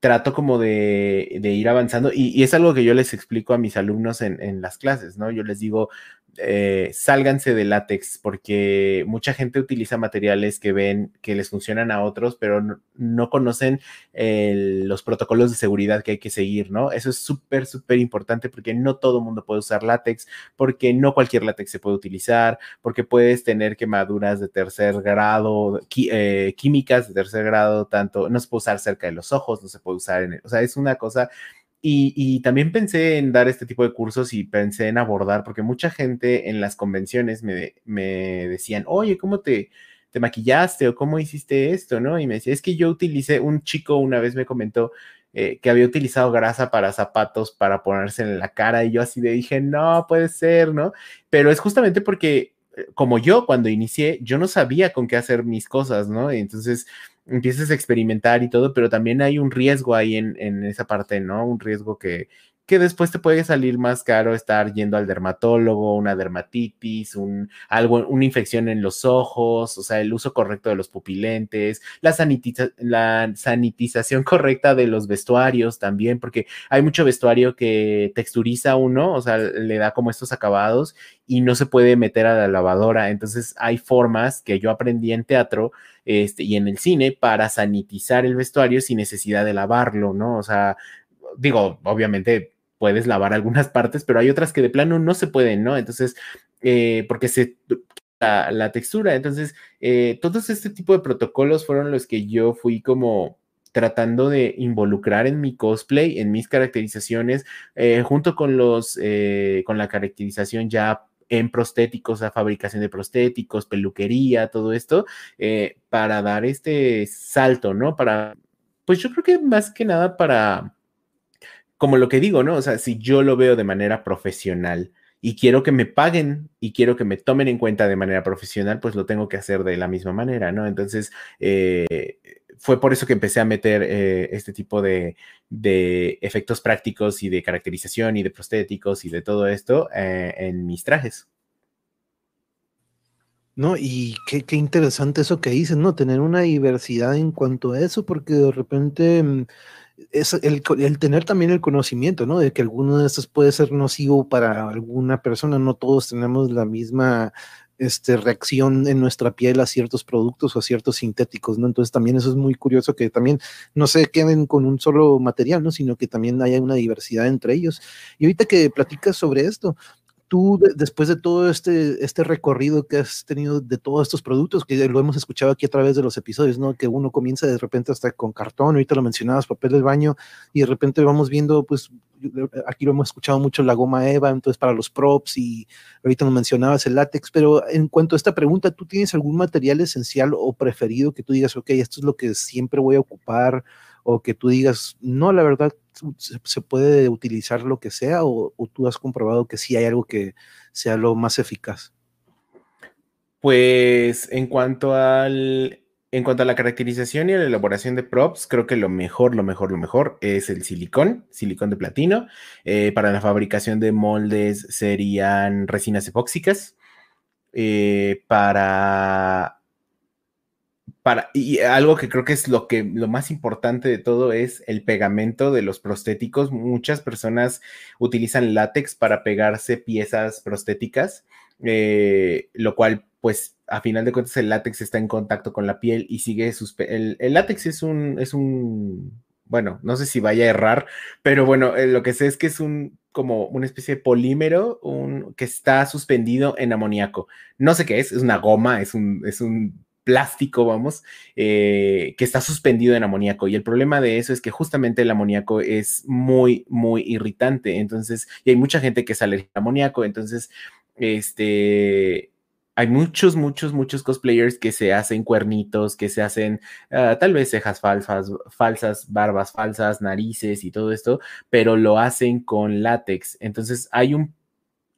S2: trato como de, ir avanzando y, es algo que yo les explico a mis alumnos en, las clases, ¿no? Yo les digo, eh, sálganse de látex porque mucha gente utiliza materiales que ven que les funcionan a otros, pero no, conocen los protocolos de seguridad que hay que seguir, ¿no? Eso es súper, súper importante porque no todo mundo puede usar látex, porque no cualquier látex se puede utilizar, porque puedes tener quemaduras de tercer grado, eh, químicas de tercer grado, tanto, no se puede usar cerca de los ojos, no se puede usar en, el, o sea, es una cosa y, también pensé en dar este tipo de cursos y pensé en abordar, porque mucha gente en las convenciones me, decían, oye, ¿cómo te, te, maquillaste o cómo hiciste esto? ¿No? Y me decía, es que yo utilicé, un chico una vez me comentó eh, que había utilizado grasa para zapatos para ponerse en la cara y yo así le dije, no, puede ser, ¿no? Pero es justamente porque eh, como yo cuando inicié, yo no sabía con qué hacer mis cosas, ¿no? Entonces empiezas a experimentar y todo, pero también hay un riesgo ahí en, en esa parte, ¿no? Un riesgo que, que después te puede salir más caro estar yendo al dermatólogo, una dermatitis, un, algo, una infección en los ojos, o sea, el uso correcto de los pupilentes, la, la sanitización correcta de los vestuarios también, porque hay mucho vestuario que texturiza uno, o sea, le da como estos acabados y no se puede meter a la lavadora. Entonces hay formas que yo aprendí en teatro este, y en el cine para sanitizar el vestuario sin necesidad de lavarlo, ¿no? O sea, digo, obviamente puedes lavar algunas partes, pero hay otras que de plano no se pueden, ¿no? Entonces, eh, porque se la, la textura. Entonces, eh, todos este tipo de protocolos fueron los que yo fui como tratando de involucrar en mi cosplay, en mis caracterizaciones, eh, junto con los, con la caracterización ya en prostéticos, la fabricación de prostéticos, peluquería, todo esto, para dar este salto, ¿no? Para, pues yo creo que más que nada para como lo que digo, ¿no? O sea, si yo lo veo de manera profesional y quiero que me paguen y quiero que me tomen en cuenta de manera profesional, pues lo tengo que hacer de la misma manera, ¿no? Entonces, eh, fue por eso que empecé a meter eh, este tipo de, efectos prácticos y de caracterización y de prostéticos y de todo esto eh, en mis trajes.
S1: No, y qué, qué, interesante eso que dices, ¿no? Tener una diversidad en cuanto a eso, porque de repente mm, es el, tener también el conocimiento, ¿no? De que alguno de estos puede ser nocivo para alguna persona, no todos tenemos la misma este, reacción en nuestra piel a ciertos productos o a ciertos sintéticos, ¿no? Entonces también eso es muy curioso que también no se queden con un solo material, ¿no? Sino que también haya una diversidad entre ellos. Y ahorita que platicas sobre esto, tú, después de todo este, este recorrido que has tenido de todos estos productos, que lo hemos escuchado aquí a través de los episodios, ¿no? Que uno comienza de repente hasta con cartón, ahorita lo mencionabas, papel del baño, y de repente vamos viendo, pues, aquí lo hemos escuchado mucho, la goma Eva, entonces para los props, y ahorita nos mencionabas el látex, pero en cuanto a esta pregunta, ¿tú tienes algún material esencial o preferido que tú digas, ok, esto es lo que siempre voy a ocupar? O que tú digas, no, la verdad, se, puede utilizar lo que sea, o, tú has comprobado que sí hay algo que sea lo más eficaz?
S2: Pues en cuanto al. En cuanto a la caracterización y a la elaboración de props, creo que lo mejor, lo mejor, lo mejor es el silicón, silicón de platino. Eh, para la fabricación de moldes serían resinas epóxicas. Eh, para para, y algo que creo que es lo que lo más importante de todo es el pegamento de los prostéticos. Muchas personas utilizan látex para pegarse piezas prostéticas, eh, lo cual, pues, a final de cuentas, el látex está en contacto con la piel y sigue sus. El, el látex es un, es un. Bueno, no sé si vaya a errar, pero bueno, eh, lo que sé es que es un como una especie de polímero un, que está suspendido en amoníaco. No sé qué es, es una goma, es un, es un plástico, vamos, eh, que está suspendido en amoníaco. Y el problema de eso es que justamente el amoníaco es muy, muy irritante. Entonces, y hay mucha gente que sale de amoníaco. Entonces, este, hay muchos, muchos, muchos cosplayers que se hacen cuernitos, que se hacen ah, tal vez cejas falsas, falsas, barbas falsas, narices y todo esto, pero lo hacen con látex. Entonces hay un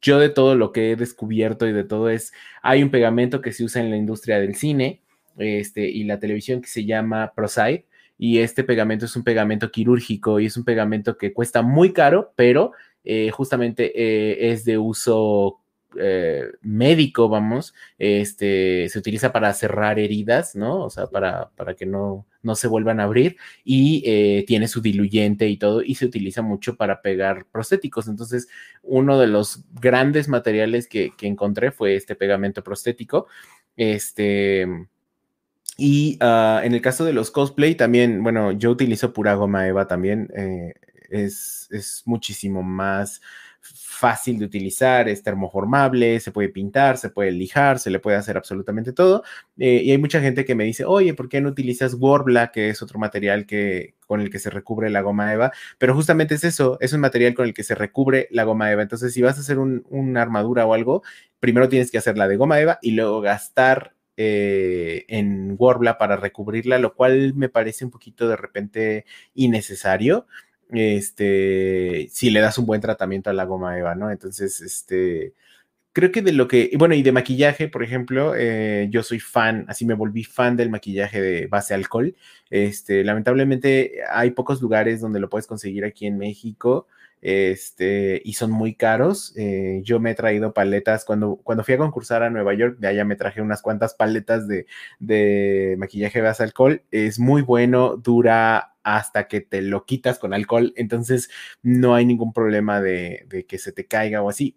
S2: yo de todo lo que he descubierto y de todo es, hay un pegamento que se usa en la industria del cine este, y la televisión que se llama ProSide y este pegamento es un pegamento quirúrgico y es un pegamento que cuesta muy caro, pero eh, justamente eh, es de uso eh, médico, vamos, este, se utiliza para cerrar heridas, ¿no? O sea, para, para que no, no se vuelvan a abrir y tiene su diluyente y todo y se utiliza mucho para pegar prostéticos. Entonces, uno de los grandes materiales que, que encontré fue este pegamento prostético. Este, y uh, en el caso de los cosplay, también, bueno, yo utilizo pura goma eva también. Eh, es, es, muchísimo más fácil de utilizar, es termoformable, se puede pintar, se puede lijar, se le puede hacer absolutamente todo. Eh, y hay mucha gente que me dice, oye, ¿por qué no utilizas Warbla, que es otro material que, con el que se recubre la goma eva? Pero justamente es eso, es un material con el que se recubre la goma eva. Entonces, si vas a hacer un, una armadura o algo, primero tienes que hacerla de goma eva y luego gastar eh, en Warbla para recubrirla, lo cual me parece un poquito de repente innecesario. Este, si le das un buen tratamiento a la goma Eva, ¿no? Entonces, este, creo que de lo que, bueno, y de maquillaje, por ejemplo, eh, yo soy fan, así me volví fan del maquillaje de base alcohol. Este, lamentablemente hay pocos lugares donde lo puedes conseguir aquí en México este, y son muy caros. Eh, yo me he traído paletas, cuando, cuando fui a concursar a Nueva York, de allá me traje unas cuantas paletas de, de maquillaje base alcohol. Es muy bueno, dura hasta que te lo quitas con alcohol, entonces no hay ningún problema de, de que se te caiga o así.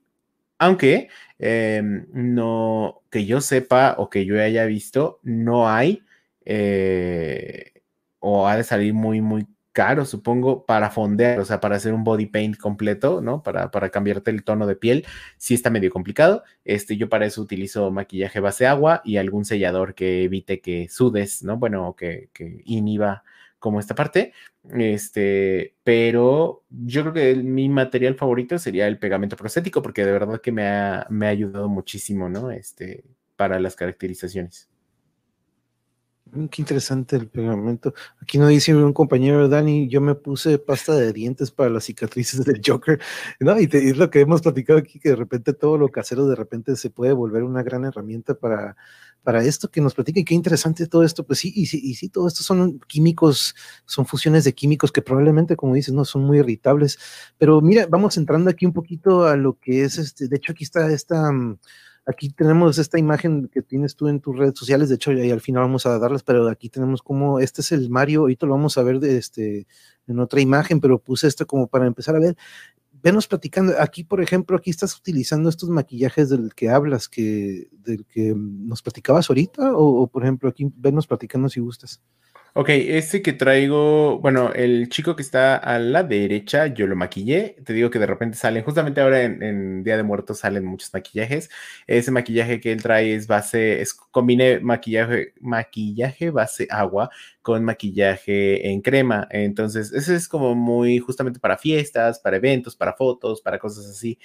S2: Aunque eh, no, que yo sepa o que yo haya visto, no hay eh, o ha de salir muy, muy caro, supongo, para fondear, o sea, para hacer un body paint completo, ¿no? Para, para cambiarte el tono de piel, sí está medio complicado. Este, yo para eso utilizo maquillaje base agua y algún sellador que evite que sudes, ¿no? Bueno, que, que inhiba como esta parte. Este, pero yo creo que mi material favorito sería el pegamento prostético, porque de verdad que me ha, me ha ayudado muchísimo, ¿no? Este, para las caracterizaciones.
S1: Mm, qué interesante el pegamento. Aquí nos dice un compañero, Dani, yo me puse pasta de dientes para las cicatrices del Joker, ¿no? Y, es lo que hemos platicado aquí, que de repente todo lo casero de repente se puede volver una gran herramienta para, para esto que nos platica. Y qué interesante todo esto. Pues sí, y sí, y sí, todo esto son químicos, son fusiones de químicos que probablemente, como dices, no son muy irritables. Pero mira, vamos entrando aquí un poquito a lo que es este, de hecho aquí está esta... Mm, Aquí tenemos esta imagen que tienes tú en tus redes sociales, de hecho, y al final vamos a darlas, pero aquí tenemos como, este es el Mario, ahorita lo vamos a ver de este, en otra imagen, pero puse esto como para empezar a ver. Venos platicando, aquí por ejemplo, aquí estás utilizando estos maquillajes del que hablas, que, del que nos platicabas ahorita, o, o por ejemplo, aquí venos platicando si gustas.
S2: Ok, este que traigo, bueno, el chico que está a la derecha, yo lo maquillé. Te digo que de repente salen, justamente ahora en, Día de Muertos salen muchos maquillajes. Ese maquillaje que él trae es base, es combine maquillaje, maquillaje base agua con maquillaje en crema. Entonces, ese es como muy justamente para fiestas, para eventos, para fotos, para cosas así.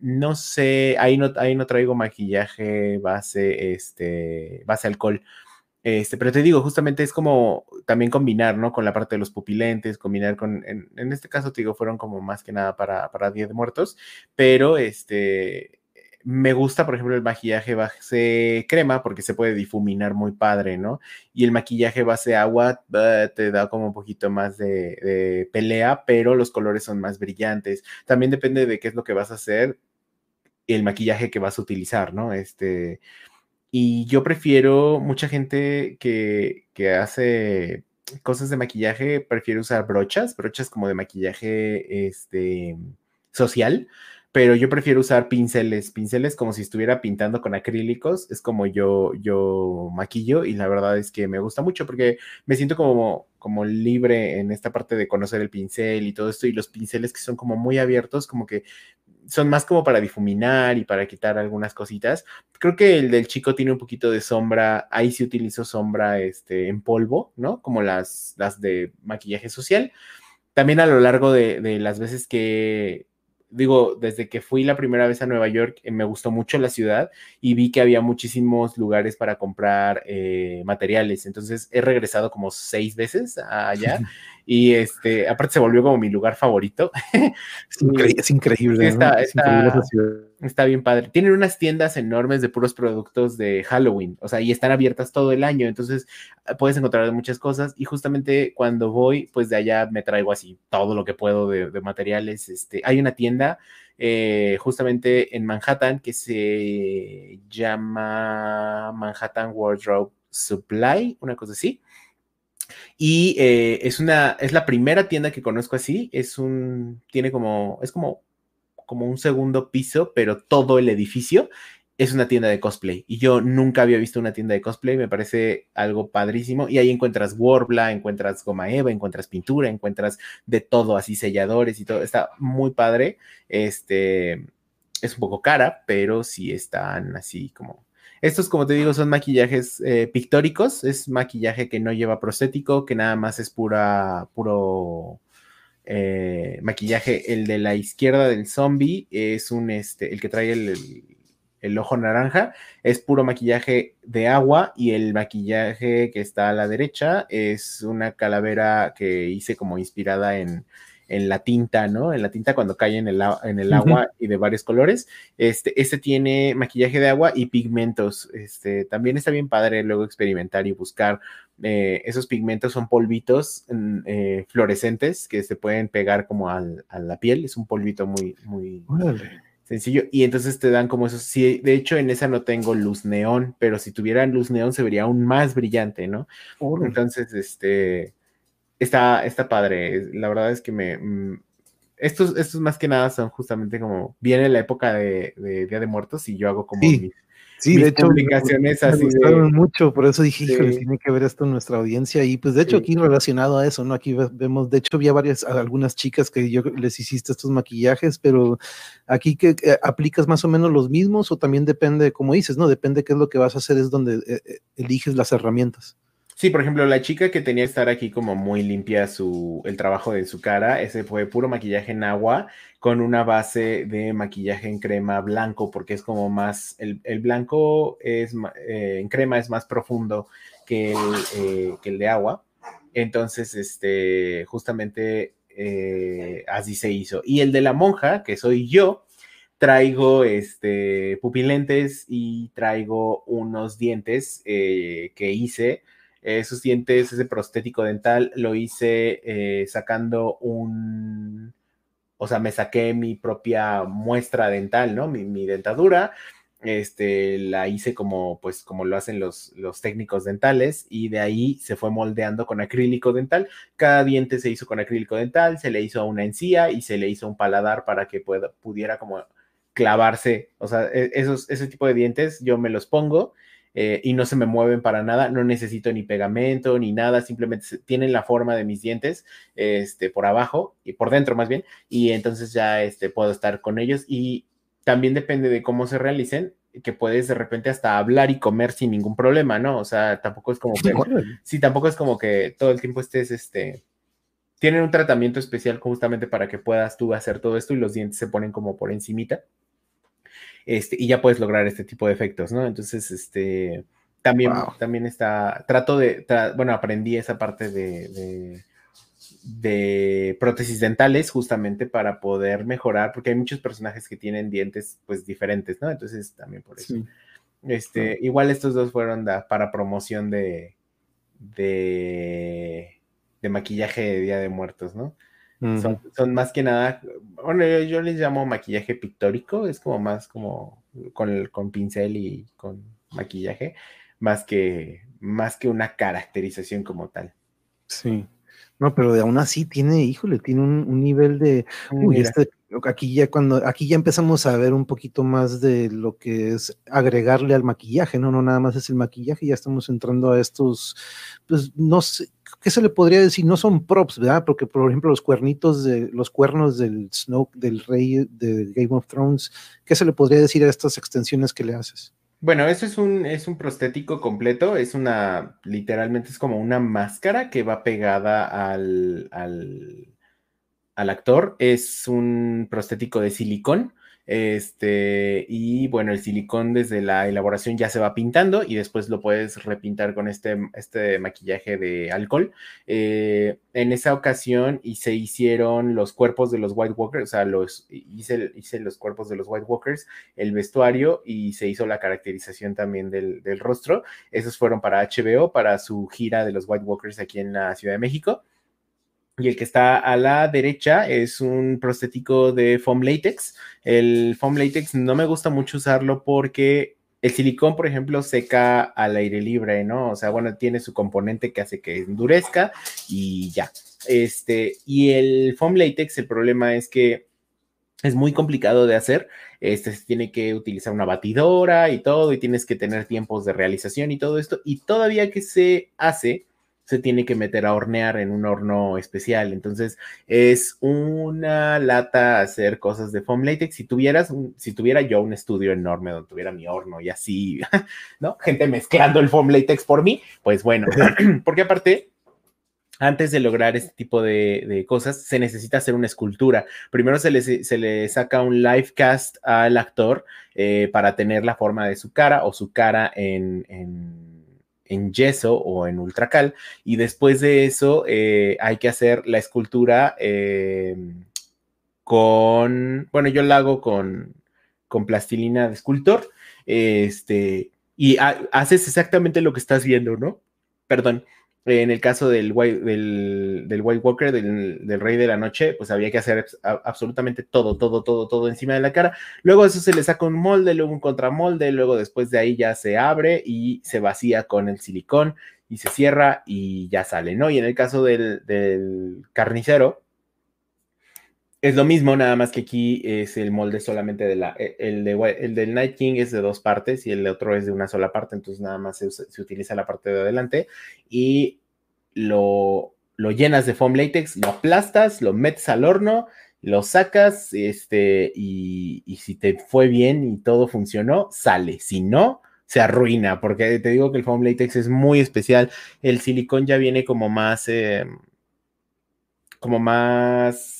S2: no sé, ahí no, ahí no traigo maquillaje base, este, base alcohol. Este, pero te digo, justamente es como también combinar, ¿no? Con la parte de los pupilentes, combinar con, en, en este caso, te digo, fueron como más que nada para, para Día de Muertos, pero este, me gusta, por ejemplo, el maquillaje base crema porque se puede difuminar muy padre, ¿no? Y el maquillaje base agua te da como un poquito más de, de, pelea, pero los colores son más brillantes. También depende de qué es lo que vas a hacer, el maquillaje que vas a utilizar, ¿no? Este, y yo prefiero, mucha gente que, que hace cosas de maquillaje, prefiere usar brochas, brochas como de maquillaje este, social, pero yo prefiero usar pinceles, pinceles como si estuviera pintando con acrílicos, es como yo, yo maquillo y la verdad es que me gusta mucho porque me siento como, como libre en esta parte de conocer el pincel y todo esto y los pinceles que son como muy abiertos, como que son más como para difuminar y para quitar algunas cositas. Creo que el del chico tiene un poquito de sombra, ahí sí utilizo sombra este, en polvo, ¿no? Como las, las de maquillaje social. También a lo largo de, de las veces que, digo, desde que fui la primera vez a Nueva York, eh, me gustó mucho la ciudad y vi que había muchísimos lugares para comprar eh, materiales. Entonces he regresado como seis veces allá y este, aparte se volvió como mi lugar favorito.
S1: Es, increíble.
S2: está, increíble ciudad. Está bien padre. Tienen unas tiendas enormes de puros productos de Halloween, o sea, y están abiertas todo el año, entonces ah, puedes encontrar muchas cosas y justamente cuando voy, pues de allá me traigo así todo lo que puedo de, materiales. Este, hay una tienda eh, justamente en Manhattan que se llama Manhattan Wardrobe Supply, una cosa así. Y eh, es una, es la primera tienda que conozco así. Es un, tiene como, es como como un segundo piso, pero todo el edificio es una tienda de cosplay. Y yo nunca había visto una tienda de cosplay, me parece algo padrísimo. Y ahí encuentras Warbla, encuentras goma eva, encuentras pintura, encuentras de todo, así selladores y todo. Está muy padre. Este es un poco cara, pero sí están así como. Estos, como te digo, son maquillajes eh, pictóricos. Es maquillaje que no lleva prostético, que nada más es pura, puro eh, maquillaje. El de la izquierda del zombie es un, este, el que trae el, ojo naranja, es puro maquillaje de agua y el maquillaje que está a la derecha es una calavera que hice como inspirada en, en la tinta, ¿no? En la tinta cuando cae en el, en el agua y de varios colores. Este, este tiene maquillaje de agua y pigmentos. Este, también está bien padre luego experimentar y buscar. Eh, esos pigmentos son polvitos mm, eh, fluorescentes que se pueden pegar como a la piel. Es un polvito muy, muy sencillo. Y entonces te dan como esos. Sí, de hecho, en esa no tengo luz neón, pero si tuvieran luz neón se vería aún más brillante, ¿no? Entonces, este está, está padre. La verdad es que me. Mm, estos, estos más que nada son justamente como. Viene la época de, Día de Muertos y yo hago como
S1: sí. Sí, de hecho, publicaciones me, así gustaron mucho, por eso dije, híjole, tiene que ver esto en nuestra audiencia. Y pues de hecho, aquí relacionado a eso, ¿no? Aquí vemos, de hecho, había varias, algunas chicas que yo les hiciste estos maquillajes, pero aquí que aplicas más o menos los mismos, o también depende, como dices, ¿no? Depende qué es lo que vas a hacer, es donde eh, eh, eliges las herramientas.
S2: Sí, por ejemplo, la chica que tenía que estar aquí como muy limpia su, el trabajo de su cara, ese fue puro maquillaje en agua con una base de maquillaje en crema blanco, porque es como más, el, blanco es, eh, en crema es más profundo que el, eh, que el de agua. Entonces, este, justamente eh, así se hizo. Y el de la monja, que soy yo, traigo este, pupilentes y traigo unos dientes que hice esos dientes, ese prostético dental, lo hice eh, sacando un, o sea, me saqué mi propia muestra dental, ¿no? Mi, dentadura, este, la hice como, pues, como lo hacen los, los técnicos dentales y de ahí se fue moldeando con acrílico dental. Cada diente se hizo con acrílico dental, se le hizo una encía y se le hizo un paladar para que pueda, pudiera como clavarse, o sea, e, esos, ese tipo de dientes yo me los pongo eh, y no se me mueven para nada, no necesito ni pegamento ni nada, simplemente tienen la forma de mis dientes este, por abajo y por dentro más bien, y entonces ya este, puedo estar con ellos. Y también depende de cómo se realicen, que puedes de repente hasta hablar y comer sin ningún problema, ¿no? O sea, tampoco es como que, sí, tampoco es como que todo el tiempo estés, este, tienen un tratamiento especial justamente para que puedas tú hacer todo esto y los dientes se ponen como por encimita este, y ya puedes lograr este tipo de efectos, ¿no? Entonces, este, también, también está, trato de, bueno, aprendí esa parte de, de, prótesis dentales justamente para poder mejorar, porque hay muchos personajes que tienen dientes pues diferentes, ¿no? Entonces, también por eso. Este, igual estos dos fueron para promoción de, de, de maquillaje de Día de Muertos, ¿no? Son, más que nada, bueno, yo, les llamo maquillaje pictórico, es como más como con, con pincel y con maquillaje, más que, más que una caracterización como tal.
S1: Sí. No, pero de aún así tiene, híjole, tiene un, nivel de. Uy, este, aquí ya cuando, aquí ya empezamos a ver un poquito más de lo que es agregarle al maquillaje, ¿no? No nada más es el maquillaje, ya estamos entrando a estos, pues no sé, ¿qué se le podría decir? No son props, ¿verdad? Porque, por ejemplo, los cuernitos de, los cuernos del Snoke, del rey de Game of Thrones, ¿qué se le podría decir a estas extensiones que le haces?
S2: Bueno, eso es un, es un prostético completo, es una, literalmente es como una máscara que va pegada al, al, al actor, es un prostético de silicón, Este, y bueno, el silicón desde la elaboración ya se va pintando y después lo puedes repintar con este, este maquillaje de alcohol. Eh, en esa ocasión y se hicieron los cuerpos de los White Walkers, o sea, los, hice, hice los cuerpos de los White Walkers, el vestuario y se hizo la caracterización también del, del rostro. Esos fueron para HBO, para su gira de los White Walkers aquí en la Ciudad de México. Y el que está a la derecha es un prostético de foam latex. El foam latex no me gusta mucho usarlo porque el silicón, por ejemplo, seca al aire libre, ¿no? O sea, bueno, tiene su componente que hace que endurezca y ya. Este, y el foam latex, el problema es que es muy complicado de hacer. Este tiene que utilizar una batidora y todo, y tienes que tener tiempos de realización y todo esto. Y todavía que se hace, se tiene que meter a hornear en un horno especial. Entonces, es una lata hacer cosas de foam latex. Si tuvieras, si tuviera yo un estudio enorme donde tuviera mi horno y así, ¿no? Gente mezclando el foam latex por mí, pues bueno, porque aparte antes de lograr este tipo de, cosas, se necesita hacer una escultura. Primero se le, se le saca un live cast al actor eh, para tener la forma de su cara o su cara en en yeso o en ultracal y después de eso eh, hay que hacer la escultura eh, con, bueno, yo la hago con, con plastilina de escultor, este, y haces exactamente lo que estás viendo, ¿no? Perdón, en el caso del White, del, White Walker, del, Rey de la Noche, pues había que hacer absolutamente todo, todo, todo, todo encima de la cara. Luego eso se le saca un molde, luego un contramolde, luego después de ahí ya se abre y se vacía con el silicón y se cierra y ya sale, ¿no? Y en el caso del, del carnicero, es lo mismo, nada más que aquí es el molde solamente de la. E, el, de, el del Night King es de dos partes y el otro es de una sola parte, entonces nada más se, utiliza la parte de adelante y lo, lo, llenas de foam latex, lo aplastas, lo metes al horno, lo sacas, este, y, y si te fue bien y todo funcionó, sale. Si no, se arruina, porque te digo que el foam latex es muy especial. El silicón ya viene como más. Eh, como más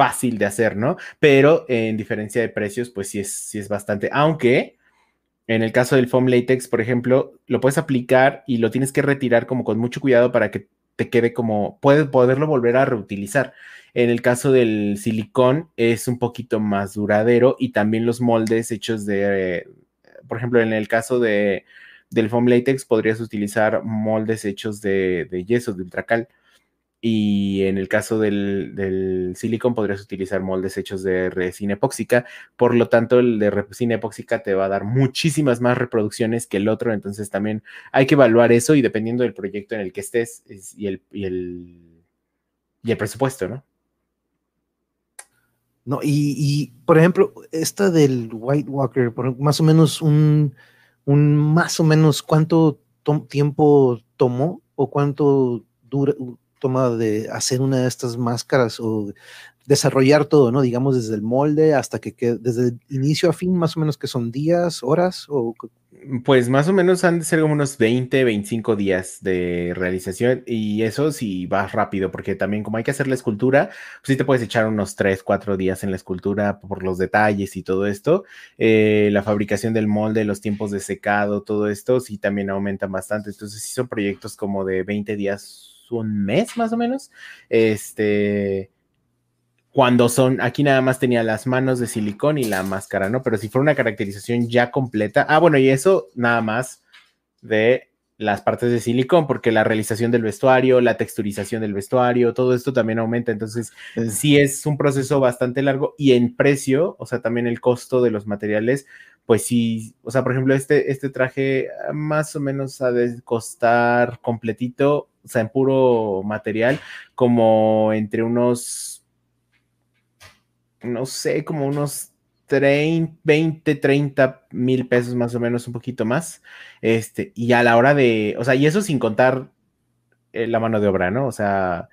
S2: fácil de hacer, ¿no? Pero en diferencia de precios, pues sí es, sí es bastante, aunque en el caso del foam latex, por ejemplo, lo puedes aplicar y lo tienes que retirar como con mucho cuidado para que te quede como, puedes poderlo volver a reutilizar. En el caso del silicón es un poquito más duradero y también los moldes hechos de, por ejemplo, en el caso de, del foam latex podrías utilizar moldes hechos de, de yeso, de ultracal y en el caso del, del silicón podrías utilizar moldes hechos de resina epóxica, por lo tanto el de resina epóxica te va a dar muchísimas más reproducciones que el otro, entonces también hay que evaluar eso y dependiendo del proyecto en el que estés y, el, y, el, y el presupuesto, ¿no?
S1: No, y, por ejemplo, esta del White Walker, más o menos un, un más o menos cuánto tiempo tomó o cuánto dura, toma de hacer una de estas máscaras o desarrollar todo, ¿no? Digamos desde el molde hasta que, desde el inicio a fin, más o menos que son días, horas o...
S2: Pues más o menos han de ser como unos 20, 25 días de realización y eso sí va rápido porque también como hay que hacer la escultura, pues sí te puedes echar unos 3, 4 días en la escultura por los detalles y todo esto. Eh, la fabricación del molde, los tiempos de secado, todo esto sí también aumentan bastante. Entonces sí son proyectos como de 20 días un mes más o menos. Este, cuando son, aquí nada más tenía las manos de silicón y la máscara, ¿no? Pero si fuera una caracterización ya completa, ah, bueno, y eso nada más de las partes de silicón, porque la realización del vestuario, la texturización del vestuario, todo esto también aumenta. Entonces, sí es un proceso bastante largo y en precio, o sea, también el costo de los materiales, pues sí, o sea, por ejemplo, este, este traje más o menos ha de costar completito, o sea, en puro material, como entre unos, no sé, como unos 20, 30 mil pesos más o menos, un poquito más. Este, y a la hora de, o sea, y eso sin contar eh, la mano de obra, ¿no? O sea,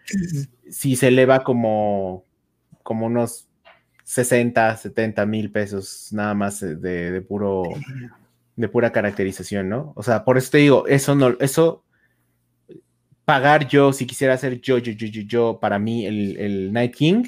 S2: si se eleva como, como unos 60, 70 mil pesos nada más de, de, puro, de pura caracterización, ¿no? O sea, por eso te digo, eso no, eso pagar yo, si quisiera hacer yo, yo, yo, yo, yo, para mí el, el Night King,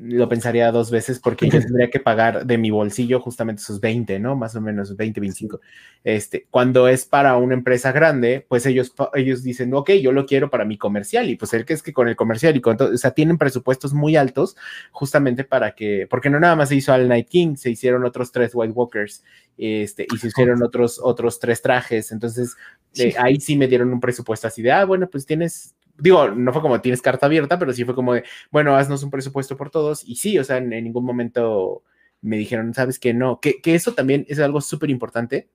S2: lo pensaría dos veces porque yo tendría que pagar de mi bolsillo justamente esos 20, ¿no? Más o menos 20, 25. Este, cuando es para una empresa grande, pues ellos, ellos dicen, ok, yo lo quiero para mi comercial y pues el que es que con el comercial y con todo, o sea, tienen presupuestos muy altos justamente para que, porque no nada más se hizo al Night King, se hicieron otros tres White Walkers este, y se hicieron otros, otros tres trajes, entonces eh, ahí sí me dieron un presupuesto así de, ah, bueno, pues tienes digo, no fue como tienes carta abierta, pero sí fue como bueno, haznos un presupuesto por todos. Y sí, o sea, en, ningún momento me dijeron, sabes que no, que, que eso también es algo súper importante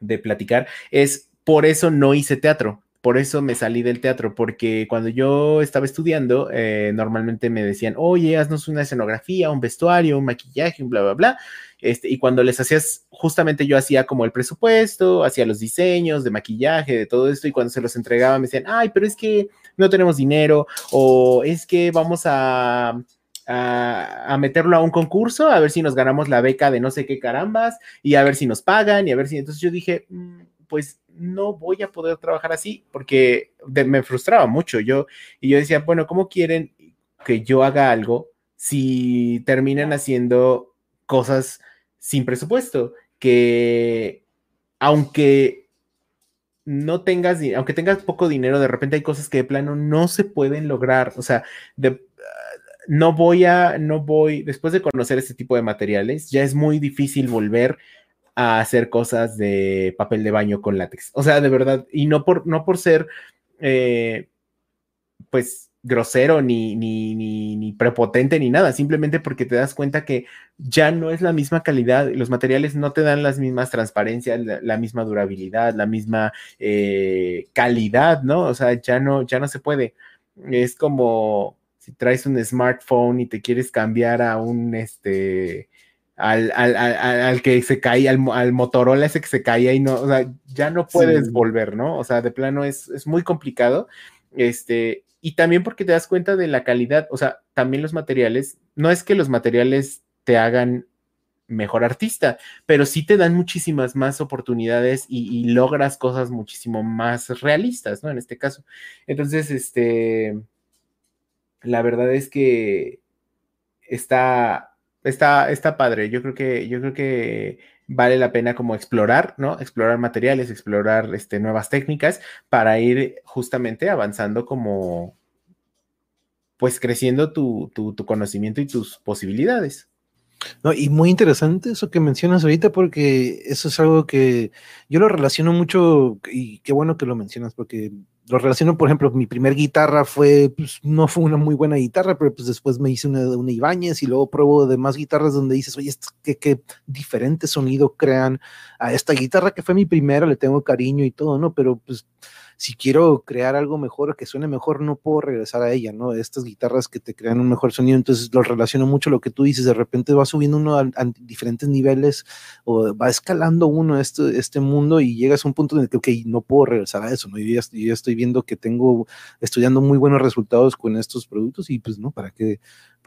S2: de platicar, es por eso no hice teatro. Por eso me salí del teatro, porque cuando yo estaba estudiando, eh, normalmente me decían, oye, haznos una escenografía, un vestuario, un maquillaje, un bla, bla, bla. Este, y cuando les hacías, justamente yo hacía como el presupuesto, hacía los diseños de maquillaje, de todo esto, y cuando se los entregaba me decían, ay, pero es que no tenemos dinero, o es que vamos a, a, meterlo a un concurso, a ver si nos ganamos la beca de no sé qué carambas, y a ver si nos pagan, y a ver si, entonces yo dije, mm, pues no voy a poder trabajar así, porque me frustraba mucho yo, y yo decía, bueno, ¿cómo quieren que yo haga algo si terminan haciendo cosas sin presupuesto, que aunque no tengas, aunque tengas poco dinero, de repente hay cosas que de plano no se pueden lograr, o sea, de, no voy a, no voy, después de conocer este tipo de materiales, ya es muy difícil volver a hacer cosas de papel de baño con látex. O sea, de verdad, y no por, no por ser, eh, pues, grosero ni, ni, ni, prepotente ni nada, simplemente porque te das cuenta que ya no es la misma calidad, los materiales no te dan las mismas transparencias, la, misma durabilidad, la misma eh, calidad, ¿no? O sea, ya no, ya no se puede. Es como si traes un smartphone y te quieres cambiar a un, este, al, al, al, que se cae, al, al, Motorola ese que se caía y no, o sea, ya no puedes volver, ¿no? O sea, de plano es, es muy complicado. Este, y también porque te das cuenta de la calidad, o sea, también los materiales, no es que los materiales te hagan mejor artista, pero sí te dan muchísimas más oportunidades y, logras cosas muchísimo más realistas, ¿no? En este caso. Entonces, este, la verdad es que está, está, está padre. Yo creo que, yo creo que vale la pena como explorar, ¿no? Explorar materiales, explorar este, nuevas técnicas para ir justamente avanzando como, pues creciendo tu, tu, conocimiento y tus posibilidades.
S1: No, y muy interesante eso que mencionas ahorita, porque eso es algo que yo lo relaciono mucho, y qué bueno que lo mencionas, porque lo relaciono, por ejemplo, mi primer guitarra fue, pues, no fue una muy buena guitarra, pero pues después me hice una, una Ibáñez y luego pruebo de más guitarras donde dices, oye, qué, qué diferente sonido crean a esta guitarra que fue mi primera, le tengo cariño y todo, ¿no? Pero pues si quiero crear algo mejor, que suene mejor, no puedo regresar a ella, ¿no? Estas guitarras que te crean un mejor sonido, entonces lo relaciono mucho lo que tú dices, de repente va subiendo uno a, diferentes niveles o va escalando uno este, este mundo y llegas a un punto en el que, ok, no puedo regresar a eso, ¿no? Yo ya, estoy viendo que tengo, estudiando muy buenos resultados con estos productos y pues, ¿no? ¿Para qué?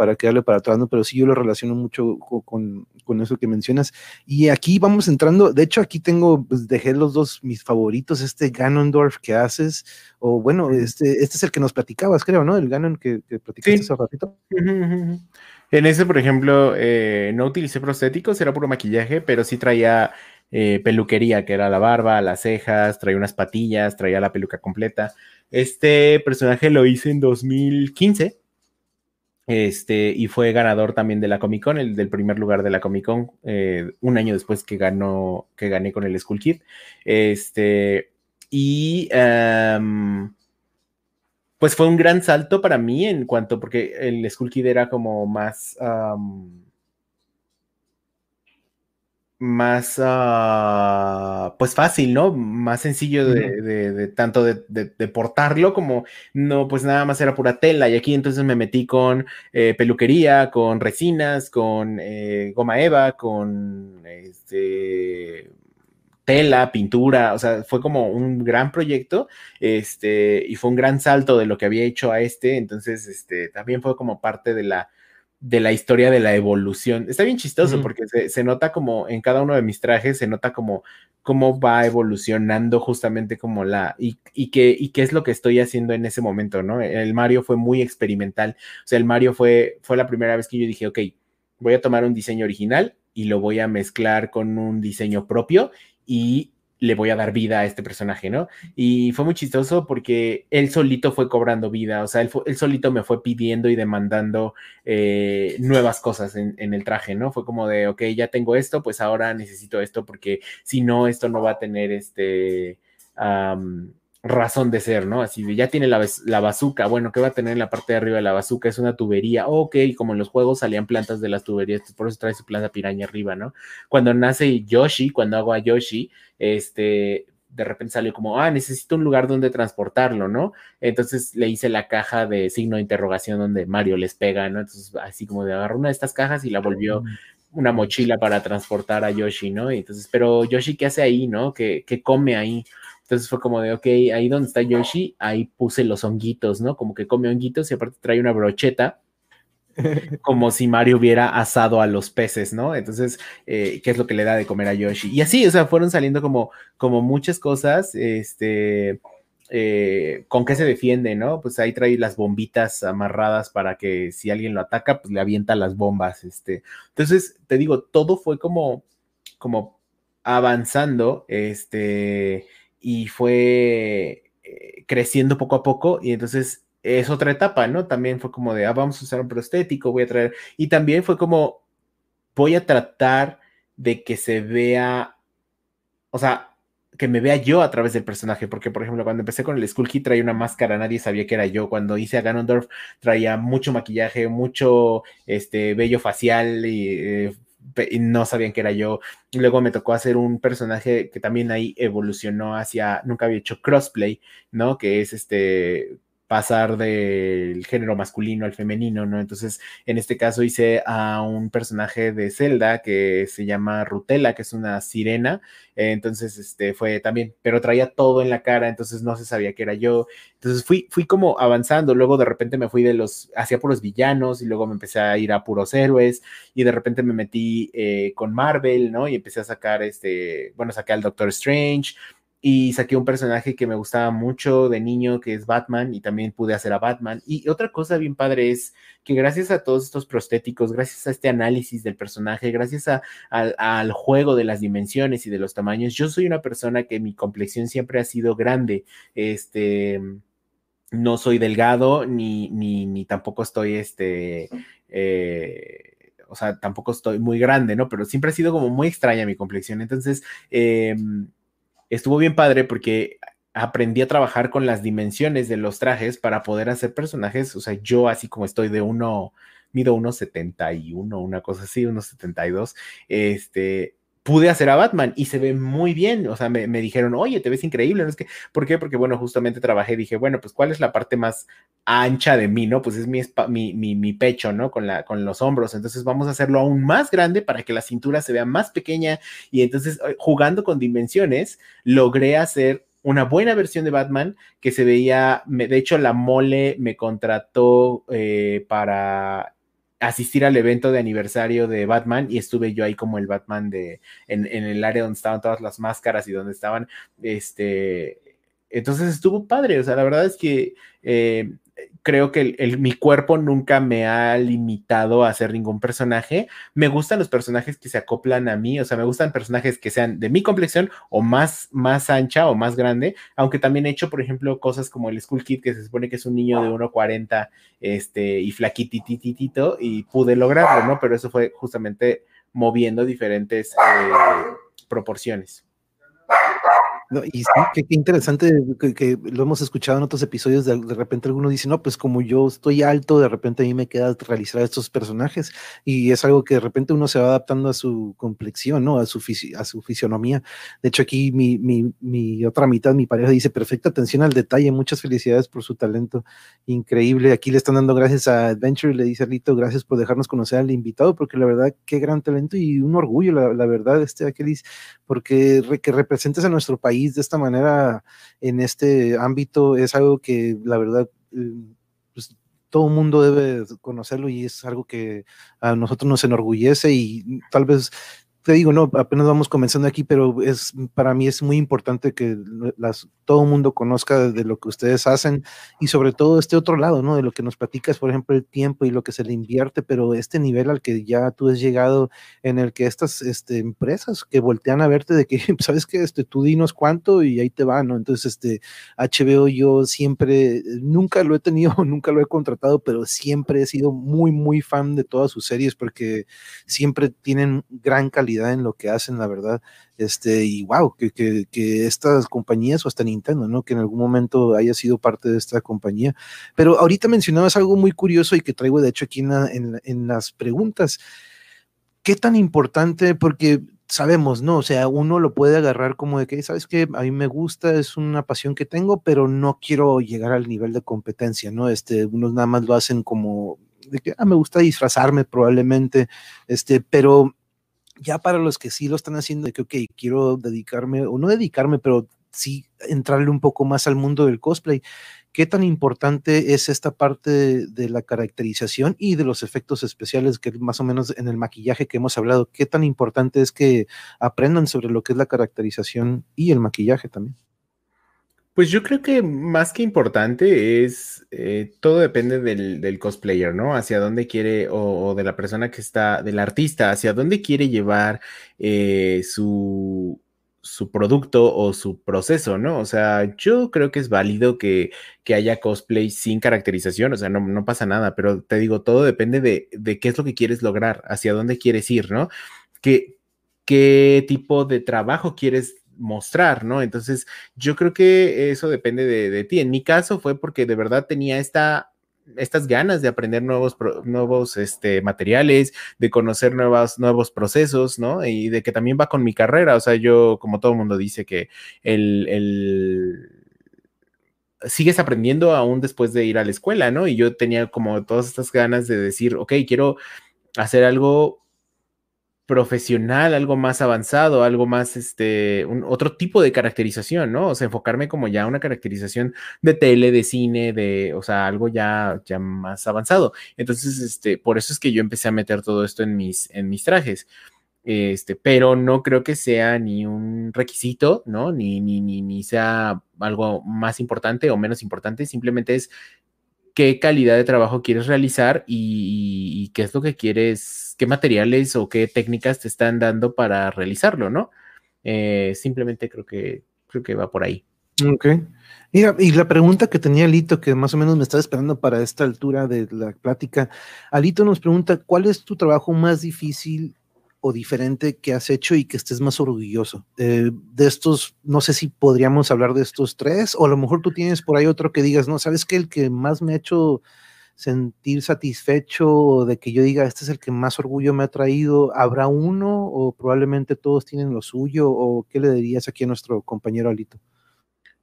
S1: Para quedarle para atrás, ¿no? Pero sí yo lo relaciono mucho con, con, eso que mencionas. Y aquí vamos entrando, de hecho aquí tengo, pues dejé los dos mis favoritos, este Ganondorf que haces, o bueno, este, este es el que nos platicabas, creo, ¿no? El Ganon que, que platicaste hace ratito.
S2: En ese, por ejemplo, eh, no utilicé prostéticos, era puro maquillaje, pero sí traía eh, peluquería, que era la barba, las cejas, traía unas patillas, traía la peluca completa. Este personaje lo hice en 2015 este, y fue ganador también de la Comic Con, el del primer lugar de la Comic Con, eh, un año después que ganó, que gané con el Skull Kid. Este, y pues fue un gran salto para mí en cuanto, porque el Skull Kid era como más más, ah, pues fácil, ¿no? Más sencillo de, tanto de, portarlo como no, pues nada más era pura tela. Y aquí entonces me metí con eh, peluquería, con resinas, con eh, goma eva, con este, tela, pintura, o sea, fue como un gran proyecto, este, y fue un gran salto de lo que había hecho a este, entonces, este, también fue como parte de la de la historia de la evolución. Está bien chistoso porque se, nota como en cada uno de mis trajes, se nota como cómo va evolucionando justamente como la, y, y, qué, y qué es lo que estoy haciendo en ese momento, ¿no? El Mario fue muy experimental, o sea, el Mario fue, fue la primera vez que yo dije, ok, voy a tomar un diseño original y lo voy a mezclar con un diseño propio y le voy a dar vida a este personaje, ¿no? Y fue muy chistoso porque él solito fue cobrando vida, o sea, él, solito me fue pidiendo y demandando eh, nuevas cosas en, el traje, ¿no? Fue como de, ok, ya tengo esto, pues ahora necesito esto porque si no, esto no va a tener este razón de ser, ¿no? Así de, ya tiene la, la bazooka, bueno, ¿qué va a tener en la parte de arriba de la bazooka? Es una tubería, ok, como en los juegos salían plantas de las tuberías, por eso trae su planta piraña arriba, ¿no? Cuando nace Yoshi, cuando hago a Yoshi, este, de repente salió como, ah, necesito un lugar donde transportarlo, ¿no? Entonces le hice la caja de signo de interrogación donde Mario les pega, ¿no? Entonces, así como de agarró una de estas cajas y la volvió una mochila para transportar a Yoshi, ¿no? entonces, pero Yoshi, ¿qué hace ahí, no? ¿Qué, qué come ahí? Entonces fue como de, ok, ahí donde está Yoshi, ahí puse los honguitos, ¿no? Como que come honguitos y aparte trae una brocheta, como si Mario hubiera asado a los peces, ¿no? Entonces, eh, ¿qué es lo que le da de comer a Yoshi? Y así, o sea, fueron saliendo como, como muchas cosas, este, eh, con qué se defiende, ¿no? Pues ahí trae las bombitas amarradas para que si alguien lo ataca, pues le avienta las bombas, este. Entonces, te digo, todo fue como, como avanzando, este, y fue eh, creciendo poco a poco y entonces es otra etapa, ¿no? También fue como de, ah, vamos a usar un prostético, voy a traer, y también fue como, voy a tratar de que se vea, o sea, que me vea yo a través del personaje, porque por ejemplo, cuando empecé con el Skull Kid traía una máscara, nadie sabía que era yo, cuando hice a Ganondorf traía mucho maquillaje, mucho este vello facial y eh, y no sabían que era yo. Luego me tocó hacer un personaje que también ahí evolucionó hacia, nunca había hecho crossplay, ¿no? Que es este pasar del género masculino al femenino, ¿no? Entonces, en este caso hice a un personaje de Zelda que se llama Rutela, que es una sirena, entonces, este, fue también, pero traía todo en la cara, entonces no se sabía que era yo, entonces fui, fui como avanzando, luego de repente me fui de los, hacia puros villanos y luego me empecé a ir a puros héroes y de repente me metí eh, con Marvel, ¿no? Y empecé a sacar, este, bueno, saqué al Doctor Strange, y saqué un personaje que me gustaba mucho de niño, que es Batman, y también pude hacer a Batman. Y otra cosa bien padre es que gracias a todos estos prostéticos, gracias a este análisis del personaje, gracias al juego de las dimensiones y de los tamaños, yo soy una persona que mi complexión siempre ha sido grande. Este, no soy delgado, ni, ni, ni tampoco estoy, este, eh, o sea, tampoco estoy muy grande, ¿no? Pero siempre ha sido como muy extraña mi complexión. Entonces, eh, estuvo bien padre porque aprendí a trabajar con las dimensiones de los trajes para poder hacer personajes, o sea, yo así como estoy de uno, mido unos 71, una cosa así, unos 72, este, pude hacer a Batman y se ve muy bien. O sea, me, dijeron, oye, te ves increíble. ¿No es que, ¿Por qué? Porque, bueno, justamente trabajé, dije, bueno, pues, ¿cuál es la parte más ancha de mí? ¿No? Pues es mi, mi, mi, pecho, ¿no? Con, la, con los hombros. Entonces, vamos a hacerlo aún más grande para que la cintura se vea más pequeña. Y entonces, eh, jugando con dimensiones, logré hacer una buena versión de Batman que se veía, de hecho la mole me contrató eh, para asistir al evento de aniversario de Batman y estuve yo ahí como el Batman de en, el área donde estaban todas las máscaras y donde estaban este entonces estuvo padre o sea la verdad es que eh, creo que el, mi cuerpo nunca me ha limitado a hacer ningún personaje. Me gustan los personajes que se acoplan a mí, o sea, me gustan personajes que sean de mi complexión o más, más ancha o más grande, aunque también he hecho, por ejemplo, cosas como el Skull Kid, que se supone que es un niño de 1,40 este, y flaquitititito, y pude lograrlo, ¿no? Pero eso fue justamente moviendo diferentes eh, proporciones
S1: y sí, qué, interesante que, lo hemos escuchado en otros episodios. De, repente alguno dice, no, pues como yo estoy alto, de repente a mí me queda realizar estos personajes. Y es algo que de repente uno se va adaptando a su complexión, ¿no? A su, a su fisionomía. De hecho, aquí mi, mi, otra mitad, mi pareja, dice, perfecta atención al detalle. Muchas felicidades por su talento. Increíble. Aquí le están dando gracias a Adventure. Le dice Lito, gracias por dejarnos conocer al invitado, porque la verdad, qué gran talento y un orgullo, la, la verdad, este Aquiles, porque que representes a nuestro país de esta manera en este ámbito es algo que la verdad, eh, pues, todo el mundo debe conocerlo y es algo que a nosotros nos enorgullece y tal vez te digo, no, apenas vamos comenzando aquí, pero es para mí es muy importante que las, todo el mundo conozca de lo que ustedes hacen y sobre todo este otro lado, ¿no? De lo que nos platicas, por ejemplo, el tiempo y lo que se le invierte, pero este nivel al que ya tú has llegado, en el que estas este, empresas que voltean a verte de que, sabes que este, tú dinos cuánto y ahí te va, ¿no? Entonces, este, HBO yo siempre, nunca lo he tenido, nunca lo he contratado, pero siempre he sido muy, muy fan de todas sus series porque siempre tienen gran calidad en lo que hacen, la verdad. Este, y wow, que, que, que, estas compañías o hasta Nintendo, ¿no? Que en algún momento haya sido parte de esta compañía. Pero ahorita mencionabas algo muy curioso y que traigo de hecho aquí en, en, en las preguntas. ¿Qué tan importante? Porque sabemos, ¿no? O sea, uno lo puede agarrar como de que, ¿sabes qué? A mí me gusta, es una pasión que tengo, pero no quiero llegar al nivel de competencia, ¿no? Este, unos nada más lo hacen como de que, ah, me gusta disfrazarme probablemente, este, pero ya para los que sí lo están haciendo, de que, ok, quiero dedicarme, o no dedicarme, pero sí entrarle un poco más al mundo del cosplay. ¿Qué tan importante es esta parte de, la caracterización y de los efectos especiales, que más o menos en el maquillaje que hemos hablado? ¿Qué tan importante es que aprendan sobre lo que es la caracterización y el maquillaje también?
S2: Pues yo creo que más que importante es, eh, todo depende del, cosplayer, ¿no? Hacia dónde quiere, o, de la persona que está, del artista, hacia dónde quiere llevar eh, su, su producto o su proceso, ¿no? O sea, yo creo que es válido que, haya cosplay sin caracterización, o sea, no, no, pasa nada, pero te digo, todo depende de, de, qué es lo que quieres lograr, hacia dónde quieres ir, ¿no? ¿Qué, qué tipo de trabajo quieres mostrar, ¿no? Entonces, yo creo que eso depende de, ti. En mi caso fue porque de verdad tenía esta, estas ganas de aprender nuevos, nuevos este, materiales, de conocer nuevas, nuevos procesos, ¿no? Y de que también va con mi carrera. O sea, yo, como todo mundo dice, que el, el sigues aprendiendo aún después de ir a la escuela, ¿no? Y yo tenía como todas estas ganas de decir, ok, quiero hacer algo profesional, algo más avanzado, algo más, este, un, otro tipo de caracterización, ¿no? O sea, enfocarme como ya una caracterización de tele, de cine, de, o sea, algo ya, ya más avanzado. Entonces, este, por eso es que yo empecé a meter todo esto en mis, en mis trajes. Este, pero no creo que sea ni un requisito, ¿no? Ni, ni, ni, ni sea algo más importante o menos importante, simplemente es qué calidad de trabajo quieres realizar y, qué es lo que quieres, qué materiales o qué técnicas te están dando para realizarlo, ¿no? Eh, simplemente creo que, creo que va por ahí.
S1: Ok. Mira, y la pregunta que tenía Alito, que más o menos me estaba esperando para esta altura de la plática, Alito nos pregunta, ¿cuál es tu trabajo más difícil o diferente que has hecho y que estés más orgulloso? Eh, de estos, no sé si podríamos hablar de estos tres, o a lo mejor tú tienes por ahí otro que digas, no, ¿sabes qué? El que más me ha hecho sentir satisfecho de que yo diga, este es el que más orgullo me ha traído, ¿habrá uno o probablemente todos tienen lo suyo? ¿O qué le dirías aquí a nuestro compañero Alito?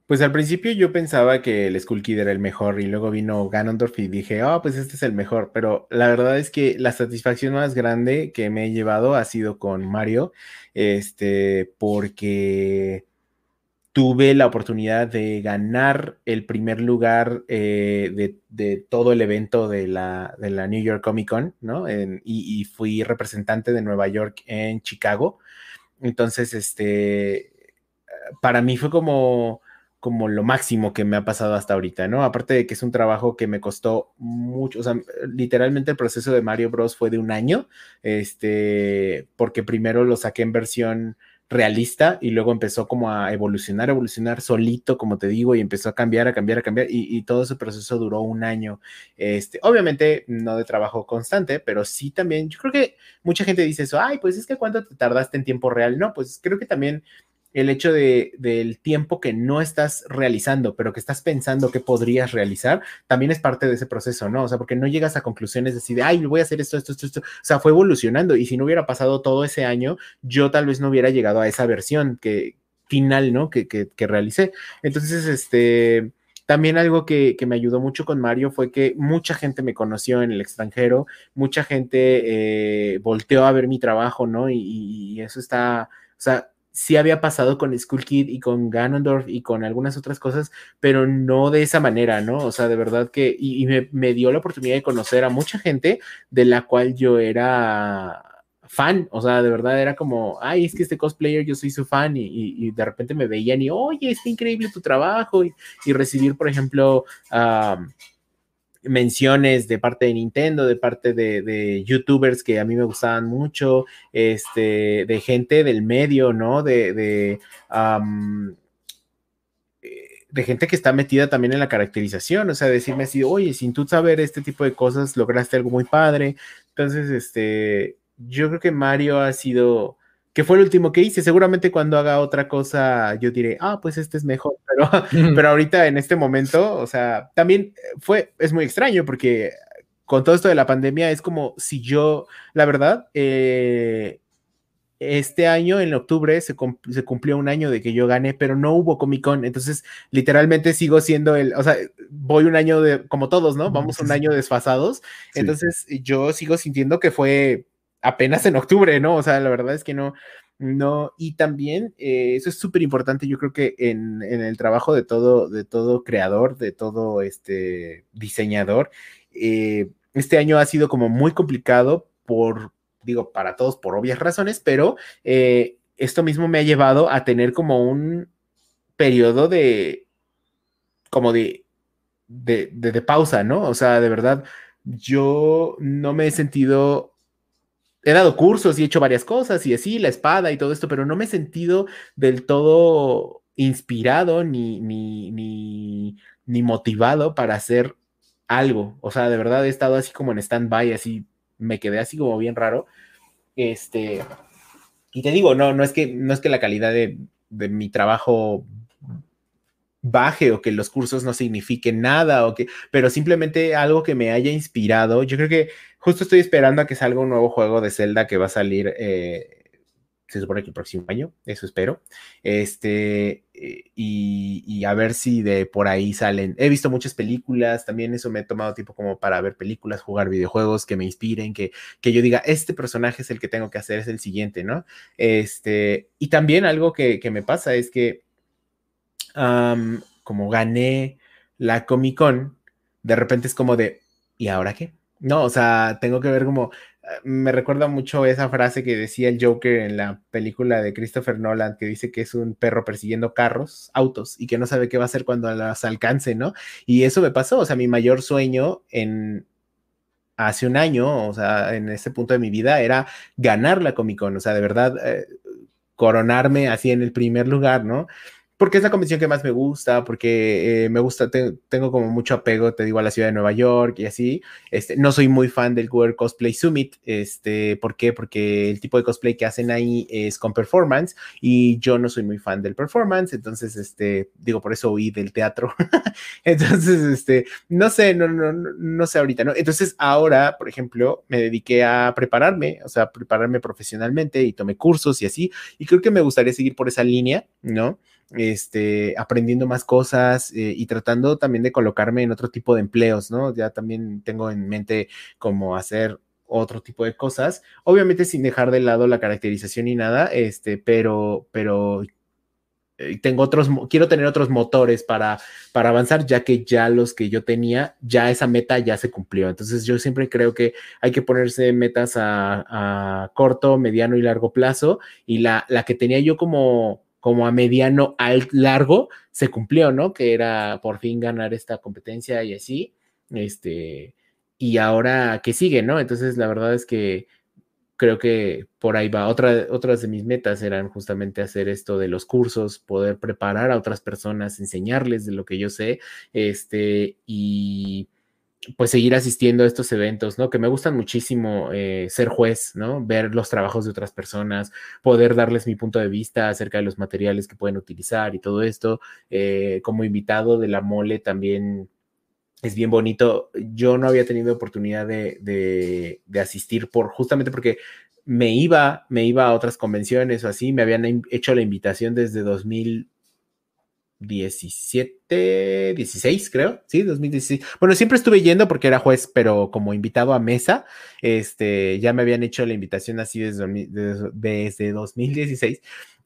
S2: Pues al principio yo pensaba que el Skull Kid era el mejor y luego vino Ganondorf y dije, oh, pues este es el mejor. Pero la verdad es que la satisfacción más grande que me he llevado ha sido con Mario, este, porque tuve la oportunidad de ganar el primer lugar eh, de, todo el evento de la, de la, New York Comic Con, ¿no? y, y, fui representante de Nueva York en Chicago. Entonces, este, para mí fue como como lo máximo que me ha pasado hasta ahorita, ¿no? Aparte de que es un trabajo que me costó mucho, o sea, literalmente el proceso de Mario Bros fue de un año, este, porque primero lo saqué en versión realista y luego empezó como a evolucionar, evolucionar solito, como te digo, y empezó a cambiar, a cambiar, a cambiar, y, todo ese proceso duró un año. Este, obviamente no de trabajo constante, pero sí también, yo creo que mucha gente dice eso, ay, pues es que cuánto te tardaste en tiempo real, no, pues creo que también el hecho de, del tiempo que no estás realizando, pero que estás pensando que podrías realizar, también es parte de ese proceso, ¿no? O sea, porque no llegas a conclusiones de decir, ay, voy a hacer esto, esto, esto, esto. O sea, fue evolucionando y si no hubiera pasado todo ese año, yo tal vez no hubiera llegado a esa versión que final, ¿no? Que, que, que realicé. Entonces, este... También algo que, que, me ayudó mucho con Mario fue que mucha gente me conoció en el extranjero, mucha gente eh, volteó a ver mi trabajo, ¿no? Y, y, eso está, o sea, sí había pasado con Skull Kid y con Ganondorf y con algunas otras cosas, pero no de esa manera, ¿no? O sea, de verdad que, y, me, dio la oportunidad de conocer a mucha gente de la cual yo era fan, o sea, de verdad era como, ay, es que este cosplayer yo soy su fan y, de repente me veían y, oye, es increíble tu trabajo y, recibir, por ejemplo, menciones de parte de Nintendo, de parte de, youtubers que a mí me gustaban mucho, este, de gente del medio, ¿no? De, de, eh, de gente que está metida también en la caracterización, o sea, decirme así, oye, sin tú saber este tipo de cosas, lograste algo muy padre. Entonces, este, yo creo que Mario ha sido que fue el último que hice. Seguramente cuando haga otra cosa yo diré, ah, pues este es mejor, pero, pero ahorita en este momento, o sea, también fue, es muy extraño porque con todo esto de la pandemia es como si yo, la verdad, eh, este año, en octubre, se, se, cumplió un año de que yo gané, pero no hubo Comic Con. Entonces, literalmente sigo siendo el, o sea, voy un año de, como todos, ¿no? Vamos un año desfasados. Entonces, yo sigo sintiendo que fue apenas en octubre, ¿no? O sea, la verdad es que no, no, y también eh, eso es súper importante, yo creo que en, el trabajo de todo, de todo creador, de todo este diseñador, eh, este año ha sido como muy complicado por, digo, para todos por obvias razones, pero eh, esto mismo me ha llevado a tener como un periodo de, como de, de, de pausa, ¿no? O sea, de verdad, yo no me he sentido he dado cursos y he hecho varias cosas y así, la espada y todo esto, pero no me he sentido del todo inspirado ni, ni, ni, motivado para hacer algo. O sea, de verdad he estado así como en stand-by, así me quedé así como bien raro. Este, y te digo, no, no es que, no es que la calidad de, de mi trabajo baje o que los cursos no signifiquen nada o que, pero simplemente algo que me haya inspirado. Yo creo que justo estoy esperando a que salga un nuevo juego de Zelda que va a salir, eh, se supone que el próximo año, eso espero. Este, eh, y, a ver si de por ahí salen. He visto muchas películas, también eso me he tomado tiempo como para ver películas, jugar videojuegos que me inspiren, que, que yo diga, este personaje es el que tengo que hacer, es el siguiente, ¿no? Este, y también algo que, que me pasa es que como gané la Comic Con, de repente es como de, ¿y ahora qué? No, o sea, tengo que ver como, eh, me recuerda mucho esa frase que decía el Joker en la película de Christopher Nolan, que dice que es un perro persiguiendo carros, autos, y que no sabe qué va a hacer cuando las alcance, ¿no? Y eso me pasó, o sea, mi mayor sueño en hace un año, o sea, en ese punto de mi vida, era ganar la Comic Con, o sea, de verdad, eh, coronarme así en el primer lugar, ¿no? Porque es la convención que más me gusta, porque eh, me gusta, tengo como mucho apego, te digo, a la ciudad de Nueva York y así. Este, no soy muy fan del World Cosplay Summit, este, ¿por qué? Porque el tipo de cosplay que hacen ahí es con performance y yo no soy muy fan del performance, entonces, este, digo, por eso huí del teatro. entonces, este, no sé, no, no, no sé ahorita, ¿no? Entonces, ahora, por ejemplo, me dediqué a prepararme, o sea, prepararme profesionalmente y tomé cursos y así, y creo que me gustaría seguir por esa línea, ¿no? Este, aprendiendo más cosas eh, y tratando también de colocarme en otro tipo de empleos, ¿no? Ya también tengo en mente como hacer otro tipo de cosas, obviamente sin dejar de lado la caracterización y nada, este, pero, pero eh, tengo otros, quiero tener otros motores para, para avanzar, ya que ya los que yo tenía, ya esa meta ya se cumplió. Entonces yo siempre creo que hay que ponerse metas a, a corto, mediano y largo plazo. Y la, la que tenía yo como, como a mediano al largo se cumplió, ¿no? Que era por fin ganar esta competencia y así, este, y ahora que sigue, ¿no? Entonces la verdad es que creo que por ahí va. Otra, otras de mis metas eran justamente hacer esto de los cursos, poder preparar a otras personas, enseñarles de lo que yo sé, este, y pues seguir asistiendo a estos eventos, ¿no? Que me gustan muchísimo eh, ser juez, ¿no? Ver los trabajos de otras personas, poder darles mi punto de vista acerca de los materiales que pueden utilizar y todo esto. Eh, como invitado de la mole también es bien bonito. Yo no había tenido oportunidad de, de, de asistir por justamente porque me iba, me iba a otras convenciones o así, me habían hecho la invitación desde 2017 2016, creo, sí, 2016. Bueno, siempre estuve yendo porque era juez, pero como invitado a mesa, este, ya me habían hecho la invitación así desde, desde 2016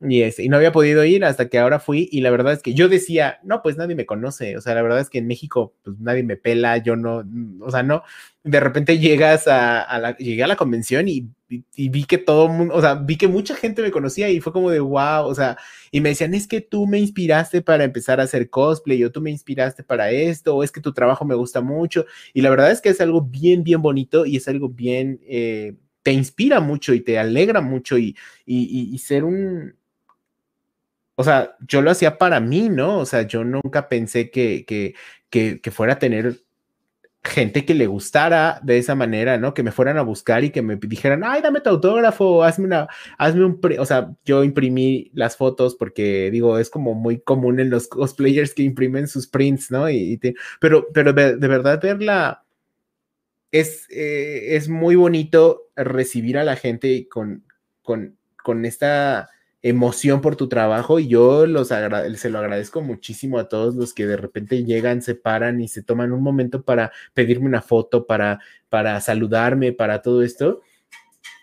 S2: y, este, no había podido ir hasta que ahora fui y la verdad es que yo decía, no, pues nadie me conoce, o sea, la verdad es que en México pues nadie me pela, yo no, o sea, no, de repente llegas a, la, llegué a la convención y, vi que todo o sea, vi que mucha gente me conocía y fue como de wow, o sea, y me decían, es que tú me inspiraste para empezar a hacer cosplay, o tú me inspiraste para esto, o es que tu trabajo me gusta mucho, y la verdad es que es algo bien, bien bonito y es algo bien, eh, te inspira mucho y te alegra mucho y, y ser un, o sea, yo lo hacía para mí, ¿no? O sea, yo nunca pensé que, que, que, fuera a tener gente que le gustara de esa manera, ¿no? Que me fueran a buscar y que me dijeran, ay, dame tu autógrafo, hazme una, hazme un, o sea, yo imprimí las fotos porque digo, es como muy común en los cosplayers que imprimen sus prints, ¿no? Y, pero, pero de, verdad verla es, eh, es muy bonito recibir a la gente con, con, con esta emoción por tu trabajo y yo los se lo agradezco muchísimo a todos los que de repente llegan, se paran y se toman un momento para pedirme una foto, para, para saludarme, para todo esto.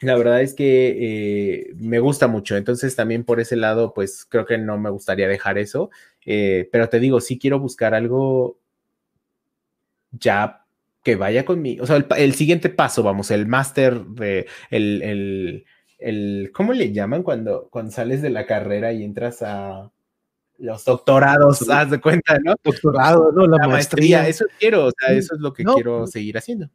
S2: La verdad es que eh, me gusta mucho, entonces también por ese lado, pues creo que no me gustaría dejar eso, eh, pero te digo, sí quiero buscar algo ya que vaya conmigo, o sea, el, siguiente paso, vamos, el máster de el el, ¿cómo le llaman cuando, cuando sales de la carrera y entras a los doctorados, haz de cuenta, ¿no?
S1: Doctorado, ¿no? La, maestría.
S2: Eso quiero, o sea, eso es lo que quiero pues seguir haciendo.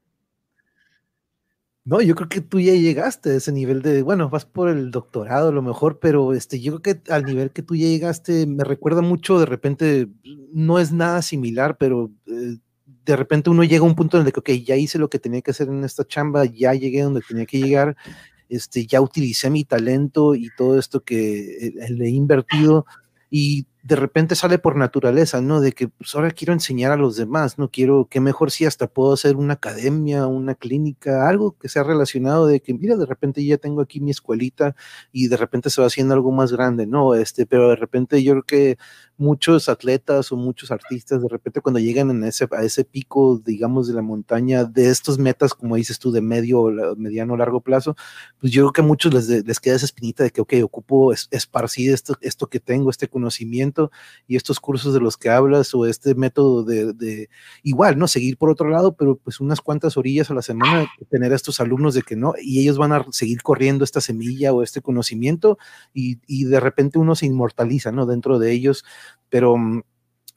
S1: No, yo creo que tú ya llegaste a ese nivel de, bueno, vas por el doctorado a lo mejor, pero este, yo creo que al nivel que tú ya llegaste, me recuerda mucho, de repente, no es nada similar, pero eh, de repente uno llega a un punto en el que, ok, ya hice lo que tenía que hacer en esta chamba, ya llegué donde tenía que llegar, este, ya utilicé mi talento y todo esto que le he invertido y de repente sale por naturaleza, ¿no? De que pues ahora quiero enseñar a los demás, ¿no? Quiero que mejor si hasta puedo hacer una academia, una clínica, algo que sea relacionado de que, mira, de repente ya tengo aquí mi escuelita y de repente se va haciendo algo más grande, ¿no? Este, pero de repente yo creo que muchos atletas o muchos artistas, de repente cuando llegan en ese, a ese pico, digamos, de la montaña, de estos metas, como dices tú, de medio, mediano, largo plazo, pues yo creo que a muchos les, les queda esa espinita de que, ok, ocupo esparcir esto, esto que tengo, este conocimiento y estos cursos de los que hablas o este método de, de igual, ¿no? Seguir por otro lado, pero pues unas cuantas orillas a la semana, tener a estos alumnos de que no, y ellos van a seguir corriendo esta semilla o este conocimiento y, y de repente uno se inmortaliza, ¿no? Dentro de ellos pero mm,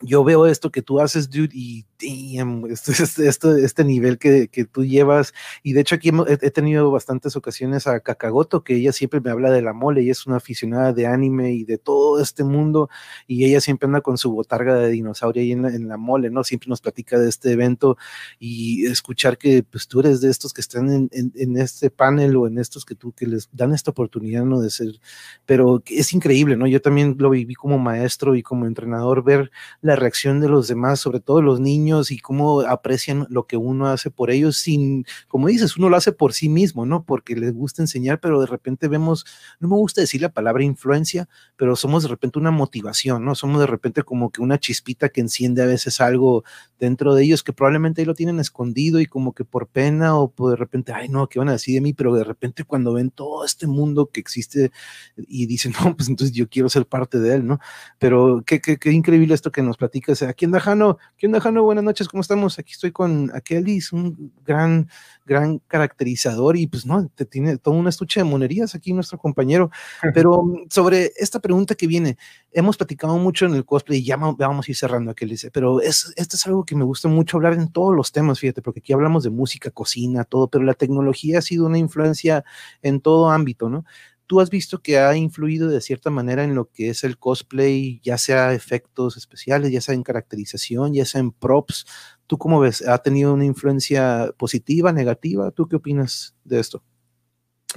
S1: yo veo esto que tú haces, dude, y este, este, este, nivel que, que, tú llevas. Y de hecho aquí he, tenido bastantes ocasiones a Kakagoto, que ella siempre me habla de la mole, ella es una aficionada de anime y de todo este mundo, y ella siempre anda con su botarga de dinosaurio ahí en la, mole, ¿no? Siempre nos platica de este evento y escuchar que pues tú eres de estos que están en, en, este panel o en estos que tú que les dan esta oportunidad, ¿no? De ser, pero es increíble, ¿no? Yo también lo viví como maestro y como entrenador, ver la reacción de los demás, sobre todo los niños y cómo aprecian lo que uno hace por ellos sin, como dices, uno lo hace por sí mismo, ¿no? Porque les gusta enseñar, pero de repente vemos, no me gusta decir la palabra influencia, pero somos de repente una motivación, ¿no? Somos de repente como que una chispita que enciende a veces algo dentro de ellos que probablemente ahí lo tienen escondido y como que por pena o de repente, ay, no, ¿qué van a decir de mí? Pero de repente cuando ven todo este mundo que existe y dicen, no, pues entonces yo quiero ser parte de él, ¿no? Pero qué, qué, qué increíble esto que nos platicas. Aquí en Dajano, ¿qué onda, Jano? Buenas noches, ¿cómo estamos? Aquí estoy con es un gran, gran caracterizador y pues no, te tiene todo un estuche de monerías aquí nuestro compañero. Pero mm, sobre esta pregunta que viene, hemos platicado mucho en el cosplay y ya vamos a ir cerrando aquel dice, pero es, esto es algo que me gusta mucho hablar en todos los temas, fíjate, porque aquí hablamos de música, cocina, todo, pero la tecnología ha sido una influencia en todo ámbito, ¿no? Tú has visto que ha influido de cierta manera en lo que es el cosplay, ya sea efectos especiales, ya sea en caracterización, ya sea en props. ¿Tú cómo ves? ¿Ha tenido una influencia positiva, negativa? ¿Tú qué opinas de esto?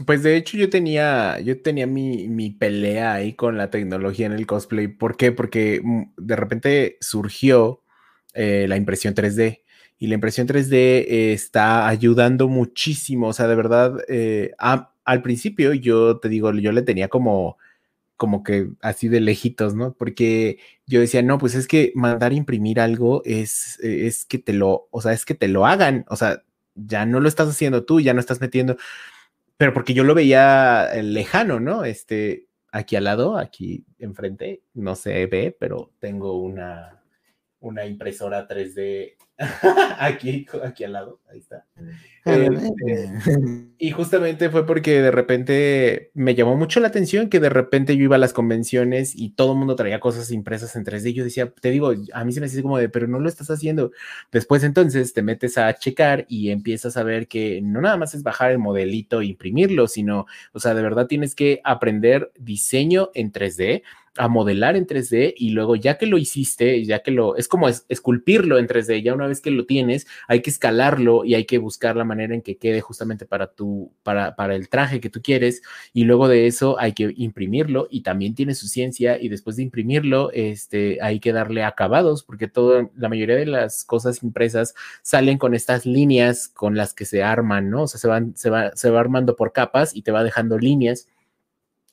S2: Pues de hecho yo tenía, yo tenía mi, mi, pelea ahí con la tecnología en el cosplay. ¿Por qué? Porque mm, de repente surgió eh, la impresión 3D y la impresión 3D está ayudando muchísimo. O sea, de verdad, eh, al principio yo te digo, yo le tenía como, como que así de lejitos, ¿no? Porque yo decía, no, pues es que mandar imprimir algo es, es que te lo, o sea, es que te lo hagan, o sea, ya no lo estás haciendo tú, ya no estás metiendo, pero porque yo lo veía eh, lejano, ¿no? Este, aquí al lado, aquí enfrente, no se ve, pero tengo una, una impresora 3D aquí, aquí al lado, ahí está. Y justamente fue porque de repente me llamó mucho la atención que de repente yo iba a las convenciones y todo el mundo traía cosas impresas en 3D. Yo decía, te digo, a mí se me hace como de, pero no lo estás haciendo. Después entonces te metes a checar y empiezas a ver que no nada más es bajar el modelito e imprimirlo, sino, o sea, de verdad tienes que aprender diseño en 3D a modelar en 3D y luego ya que lo hiciste, ya que lo, es como esculpirlo en 3D, ya una vez que lo tienes, hay que escalarlo y hay que buscar la manera en que quede justamente para tu, para, para el traje que tú quieres y luego de eso hay que imprimirlo y también tiene su ciencia y después de imprimirlo, este, hay que darle acabados porque todo, la mayoría de las cosas impresas salen con estas líneas con las que se arman, ¿no? O sea, se van, se va, se va armando por capas y te va dejando líneas.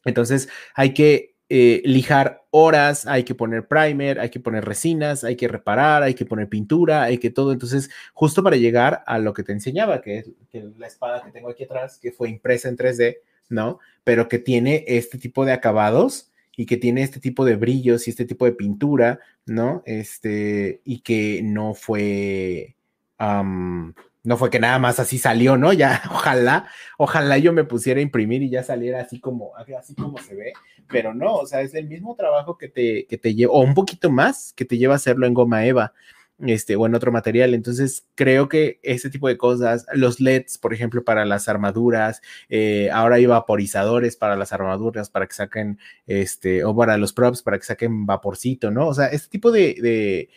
S2: Entonces hay que eh, lijar horas, hay que poner primer, hay que poner resinas, hay que reparar, hay que poner pintura, hay que todo. Entonces, justo para llegar a lo que te enseñaba, que es la espada que tengo aquí atrás, que fue impresa en 3D, ¿no? Pero que tiene este tipo de acabados y que tiene este tipo de brillos y este tipo de pintura, ¿no? Este, y que no fue no fue que nada más así salió, ¿no? Ya, ojalá, ojalá yo me pusiera a imprimir y ya saliera así como, así como se ve, pero no, o sea, es el mismo trabajo que te, que te lleva, o un poquito más, que te lleva a hacerlo en goma eva, este, o en otro material. Entonces, creo que ese tipo de cosas, los LEDs, por ejemplo, para las armaduras, eh, ahora hay vaporizadores para las armaduras, para que saquen, este, o para los props, para que saquen vaporcito, ¿no? O sea, este tipo de, de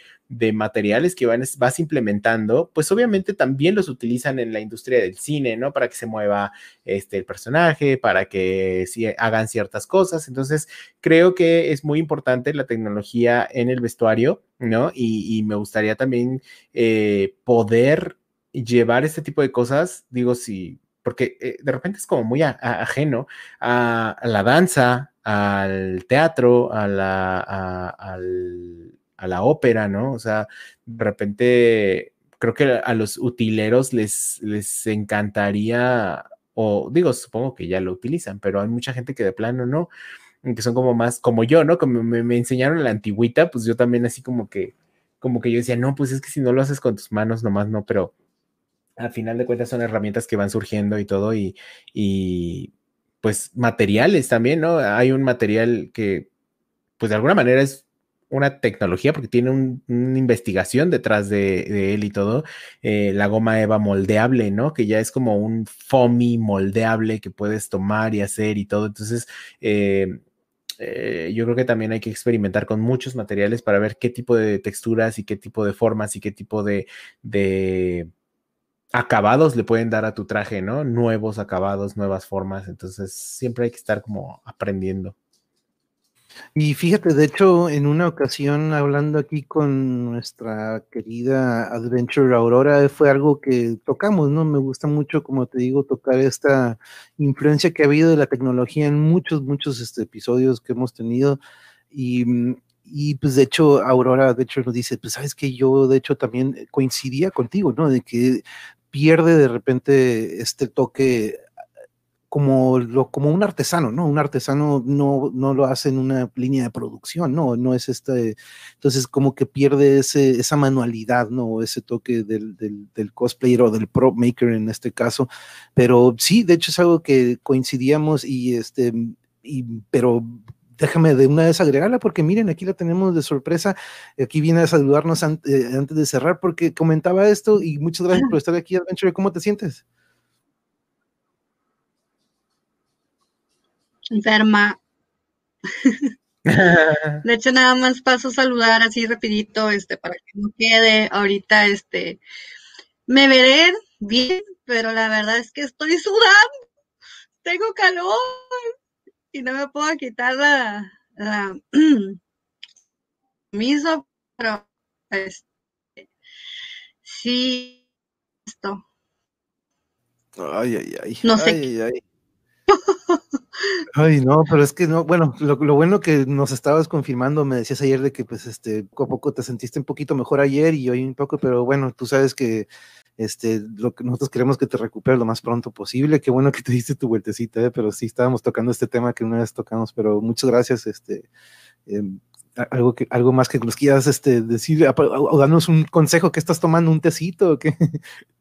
S2: materiales que van, vas implementando, pues obviamente también los utilizan en la industria del cine, ¿no? Para que se mueva este, el personaje, para que hagan ciertas cosas. Entonces, creo que es muy importante la tecnología en el vestuario, ¿no? Y, me gustaría también eh, poder llevar este tipo de cosas, digo, si, porque eh, de repente es como muy ajeno a, la danza, al teatro, a la, al a la ópera, ¿no? O sea, de repente creo que a los utileros les, les encantaría, o digo, supongo que ya lo utilizan, pero hay mucha gente que de plano no, que son como más como yo, ¿no? Como me, me enseñaron la antigüita, pues yo también así como que, como que yo decía, no, pues es que si no lo haces con tus manos, nomás no, pero al final de cuentas son herramientas que van surgiendo y todo, y, y pues materiales también, ¿no? Hay un material que, pues de alguna manera es una tecnología, porque tiene una investigación detrás de, él y todo, eh, la goma Eva moldeable, ¿no? Que ya es como un foamy moldeable que puedes tomar y hacer y todo. Entonces, eh, eh, yo creo que también hay que experimentar con muchos materiales para ver qué tipo de texturas y qué tipo de formas y qué tipo de, de acabados le pueden dar a tu traje, ¿no? Nuevos acabados, nuevas formas. Entonces, siempre hay que estar como aprendiendo.
S1: Y fíjate, de hecho, en una ocasión hablando aquí con nuestra querida Adventure Aurora, fue algo que tocamos, ¿no? Me gusta mucho, como te digo, tocar esta influencia que ha habido de la tecnología en muchos, muchos este, episodios que hemos tenido. Y, y pues de hecho, Aurora, de hecho, nos dice, pues sabes que yo, de hecho, también coincidía contigo, ¿no? De que pierde de repente este toque como, lo, como un artesano, ¿no? Un artesano no, no lo hace en una línea de producción, ¿no? No es este, entonces como que pierde ese, esa manualidad, ¿no? Ese toque del, del, del, cosplayer o del prop maker en este caso, pero sí, de hecho es algo que coincidíamos y este, y, pero déjame de una vez agregarla porque miren, aquí la tenemos de sorpresa. Aquí viene a saludarnos eh, antes de cerrar porque comentaba esto y muchas gracias por estar aquí, Adventure. ¿Cómo te sientes?
S3: Enferma. De hecho, nada más paso a saludar así rapidito, este, para que no quede. Ahorita, este, me veré bien, pero la verdad es que estoy sudando. Tengo calor y no me puedo quitar la, la miso, pero este, sí, esto.
S1: Ay, ay, ay.
S3: No sé.
S1: Ay, ay. Ay, no, pero es que no, bueno, lo, bueno que nos estabas confirmando, me decías ayer de que pues este, poco a poco te sentiste un poquito mejor ayer y hoy un poco, pero bueno, tú sabes que este, lo que nosotros queremos que te recuperes lo más pronto posible. Qué bueno que te diste tu vueltecita, ¿eh? pero sí estábamos tocando este tema que una vez tocamos, pero muchas gracias, este, em, algo que algo más que nos quieras este, decir o, darnos un consejo que estás tomando un tecito o qué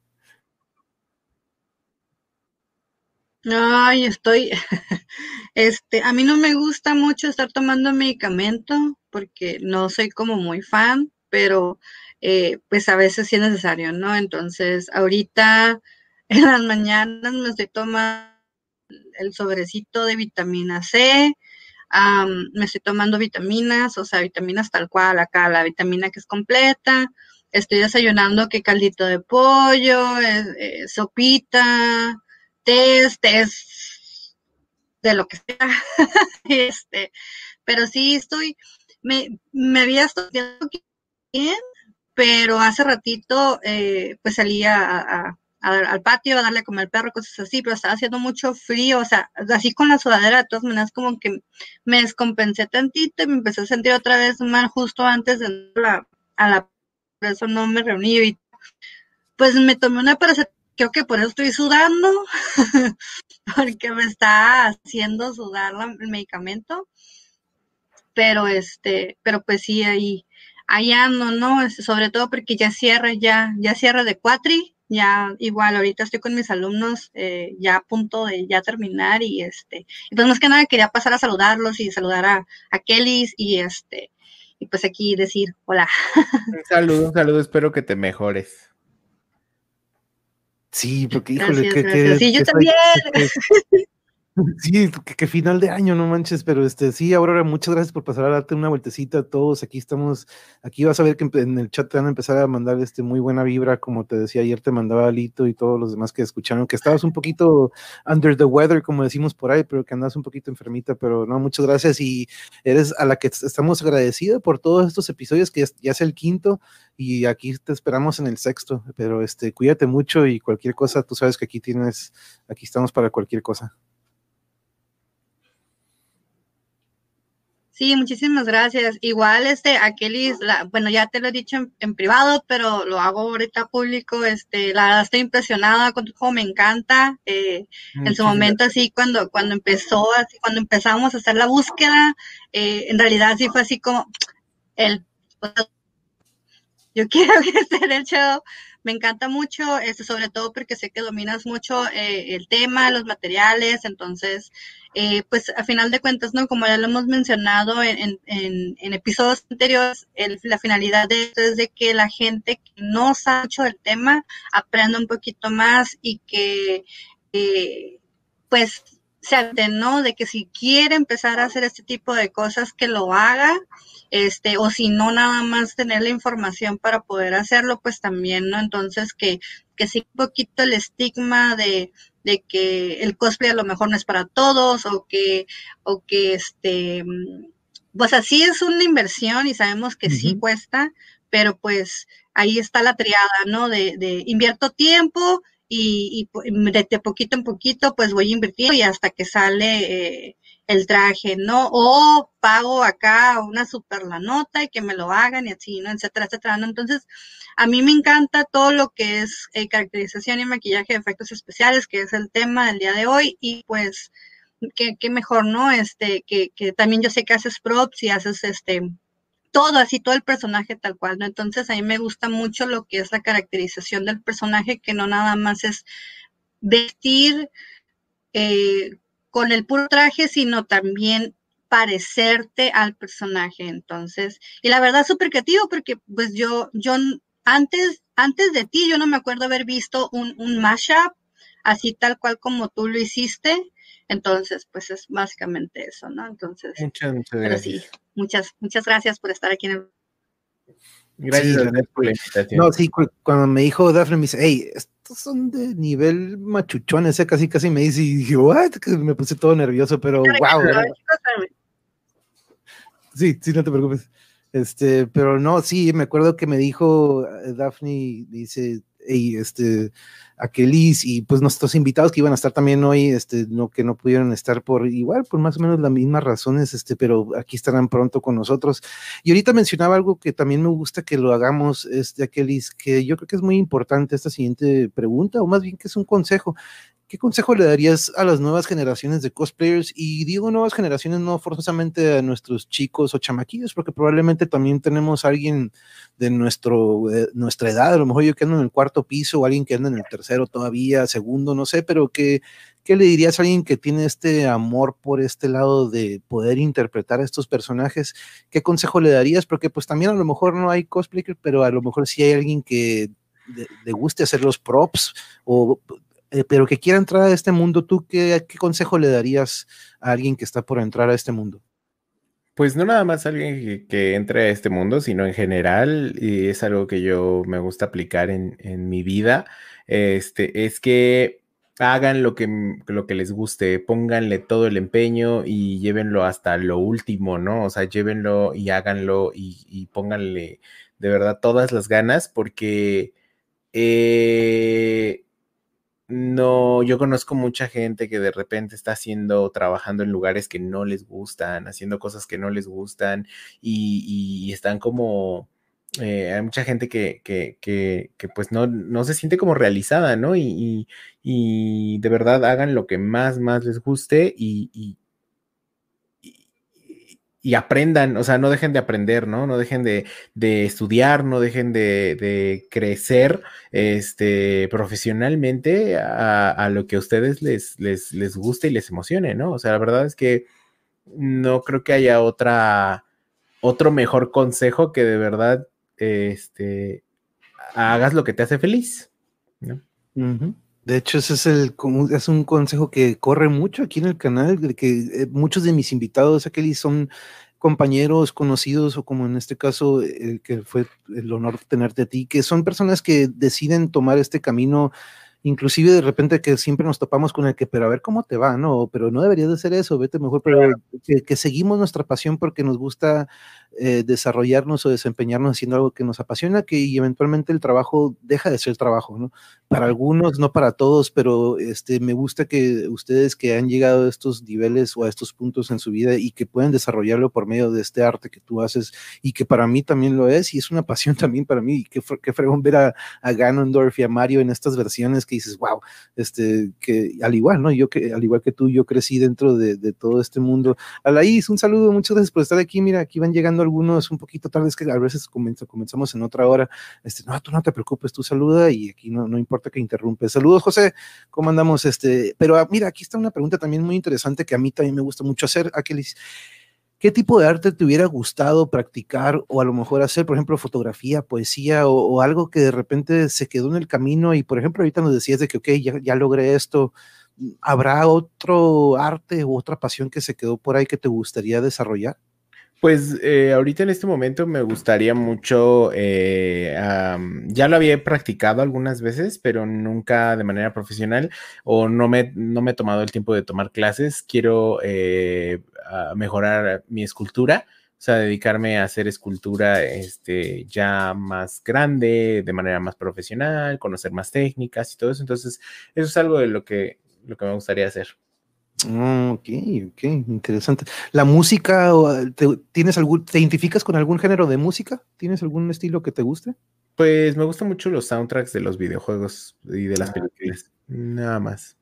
S3: Ay, estoy, este, a mí no me gusta mucho estar tomando medicamento porque no soy como muy fan, pero eh, pues a veces sí es necesario, ¿no? Entonces, ahorita en las mañanas me estoy tomando el sobrecito de vitamina C, me estoy tomando vitaminas, o sea, vitaminas tal cual, acá la vitamina que es completa, estoy desayunando que caldito de pollo, eh, sopita, test, test de lo que sea, este, pero sí estoy, me, me había estudiado bien, pero hace ratito eh, pues salía a, al patio a darle a comer al perro, cosas así, pero estaba haciendo mucho frío, o sea, así con la sudadera, de todas maneras como que me descompensé tantito y me empecé a sentir otra vez mal justo antes de la, a la, por eso no me reuní y pues me tomé una paracetamol, creo que por eso estoy sudando, porque me está haciendo sudar el medicamento, pero este, pero pues sí, ahí, ahí ando, ¿no? Sobre todo porque ya cierra, ya, ya cierra de cuatri, ya igual ahorita estoy con mis alumnos eh, ya a punto de ya terminar y este pues más que nada quería pasar a saludarlos y saludar a, a Kelly y este y pues aquí decir hola.
S2: Un saludo un saludo espero que te mejores
S1: sí porque híjole que,
S3: sí yo también
S1: Sí, que, final de año, no manches, pero este, sí, Aurora, muchas gracias por pasar a darte una vueltecita a todos. Aquí estamos, aquí vas a ver que en el chat te van a empezar a mandar este muy buena vibra, como te decía ayer, te mandaba Alito y todos los demás que escucharon, que estabas un poquito under the weather, como decimos por ahí, pero que andas un poquito enfermita, pero no, muchas gracias y eres a la que estamos agradecida por todos estos episodios, que ya es el quinto y aquí te esperamos en el sexto, pero este, cuídate mucho y cualquier cosa, tú sabes que aquí tienes, aquí estamos para cualquier cosa.
S3: Sí, muchísimas gracias. Igual, este, Akelis, la, bueno, ya te lo he dicho en, privado, pero lo hago ahorita público. Este, la verdad estoy impresionada con tu juego, me encanta. Eh, en su momento, así, cuando, cuando empezó, así, cuando empezamos a hacer la búsqueda, eh, en realidad sí fue así como el, yo quiero hacer el show. Me encanta mucho, este, sobre todo porque sé que dominas mucho eh, el tema, los materiales, entonces eh, pues a final de cuentas, ¿no? Como ya lo hemos mencionado en, episodios anteriores, la finalidad de esto es de que la gente que no sabe mucho del tema aprenda un poquito más y que, eh, pues, se ¿no? De que si quiere empezar a hacer este tipo de cosas, que lo haga, este, o si no, nada más tener la información para poder hacerlo, pues también, ¿no? Entonces, que, que sí un poquito el estigma de, de que el cosplay a lo mejor no es para todos o que, o que este, pues así es una inversión y sabemos que sí cuesta, pero pues ahí está la triada, ¿no? De, de invierto tiempo y, y, de poquito en poquito pues voy invirtiendo y hasta que sale eh, el traje, ¿no? O pago acá una super la nota y que me lo hagan y así, ¿no? Etcétera, etcétera. Entonces, a mí me encanta todo lo que es eh, caracterización y maquillaje de efectos especiales, que es el tema del día de hoy, y pues, qué, mejor, ¿no? Este, que, que también yo sé que haces props y haces este todo así, todo el personaje tal cual, ¿no? Entonces a mí me gusta mucho lo que es la caracterización del personaje, que no nada más es vestir eh, con el puro traje, sino también parecerte al personaje. Entonces, y la verdad súper creativo porque pues yo, yo antes, antes de ti, yo no me acuerdo haber visto un, un mashup así tal cual como tú lo hiciste. Entonces, pues es básicamente eso, ¿no? Entonces,
S2: muchas, muchas gracias.
S3: sí, muchas, muchas gracias por estar aquí en el
S2: Gracias por la invitación.
S1: No, sí, cuando me dijo Daphne, me dice, hey, estos son de nivel machuchones, ¿eh? casi casi me dice, y dije, what? Me puse todo nervioso, pero wow. Sí, sí, no te preocupes. Este, pero no, sí, me acuerdo que me dijo eh, Daphne, dice, hey, este, a Kelis y pues nuestros invitados que iban a estar también hoy, este, no, que no pudieron estar por igual, por más o menos las mismas razones, este, pero aquí estarán pronto con nosotros. Y ahorita mencionaba algo que también me gusta que lo hagamos, este, Kelis, que yo creo que es muy importante esta siguiente pregunta, o más bien que es un consejo. ¿Qué consejo le darías a las nuevas generaciones de cosplayers? Y digo nuevas generaciones, no forzosamente a nuestros chicos o chamaquillos, porque probablemente también tenemos a alguien de nuestro, nuestra edad, a lo mejor yo que ando en el cuarto piso o alguien que anda en el tercero todavía, segundo, no sé, pero que, ¿qué le dirías a alguien que tiene este amor por este lado de poder interpretar a estos personajes? ¿Qué consejo le darías? Porque pues también a lo mejor no hay cosplayer, pero a lo mejor sí hay alguien que le guste hacer los props o eh, pero que quiera entrar a este mundo, ¿tú qué, qué, consejo le darías a alguien que está por entrar a este mundo?
S2: Pues no nada más alguien que, entre a este mundo, sino en general, y es algo que yo me gusta aplicar en, en mi vida, este, es que hagan lo que, lo que les guste, pónganle todo el empeño y llévenlo hasta lo último, ¿no? O sea, llévenlo y háganlo y, y pónganle de verdad todas las ganas porque... Eh, no, yo conozco mucha gente que de repente está haciendo, trabajando en lugares que no les gustan, haciendo cosas que no les gustan y, están como, eh, hay mucha gente que, que, que, pues no, no se siente como realizada, ¿no? Y, y, de verdad hagan lo que más, más les guste y, y aprendan, o sea, no dejen de aprender, ¿no? No dejen de, estudiar, no dejen de, crecer este, profesionalmente a, lo que a ustedes les, les, les guste y les emocione, ¿no? O sea, la verdad es que no creo que haya otra, otro mejor consejo que de verdad este, hagas lo que te hace feliz, ¿no?
S1: De hecho, ese es, el, es un consejo que corre mucho aquí en el canal, de que eh, muchos de mis invitados aquí son compañeros conocidos o como en este caso el que fue el honor tenerte a ti, que son personas que deciden tomar este camino inclusive de repente que siempre nos topamos con el que, pero a ver cómo te va, ¿no? Pero no deberías de hacer eso, vete mejor, pero que, seguimos nuestra pasión porque nos gusta eh, desarrollarnos o desempeñarnos haciendo algo que nos apasiona, que y eventualmente el trabajo deja de ser trabajo, ¿no? Para algunos, no para todos, pero este, me gusta que ustedes que han llegado a estos niveles o a estos puntos en su vida y que pueden desarrollarlo por medio de este arte que tú haces y que para mí también lo es y es una pasión también para mí y qué, qué fregón ver a, a Ganondorf y a Mario en estas versiones que dices, wow, este, que al igual, ¿no? Yo que, al igual que tú, yo crecí dentro de, todo este mundo. Alaís, un saludo, muchas gracias por estar aquí. Mira, aquí van llegando algunos un poquito tarde, es que a veces comenzamos en otra hora. Este, no, tú no te preocupes, tú saluda y aquí no, no importa que interrumpes. Saludos, José, ¿cómo andamos? Este, pero ah, mira, aquí está una pregunta también muy interesante que a mí también me gusta mucho hacer. Aquelis, ¿Qué tipo de arte te hubiera gustado practicar o a lo mejor hacer, por ejemplo, fotografía, poesía o, algo que de repente se quedó en el camino y, por ejemplo, ahorita nos decías de que, ok, ya, ya logré esto, ¿habrá otro arte u otra pasión que se quedó por ahí que te gustaría desarrollar?
S2: Pues eh, ahorita en este momento me gustaría mucho, eh, ya lo había practicado algunas veces, pero nunca de manera profesional o no me, no me he tomado el tiempo de tomar clases. Quiero eh, mejorar mi escultura, o sea, dedicarme a hacer escultura este, ya más grande, de manera más profesional, conocer más técnicas y todo eso. Entonces, eso es algo de lo que, lo que me gustaría hacer.
S1: Ah, ok, ok, interesante. ¿La música, te, tienes algún, te identificas con algún género de música? ¿Tienes algún estilo que te guste?
S2: Pues me gustan mucho los soundtracks de los videojuegos y de las ah, películas, nada más.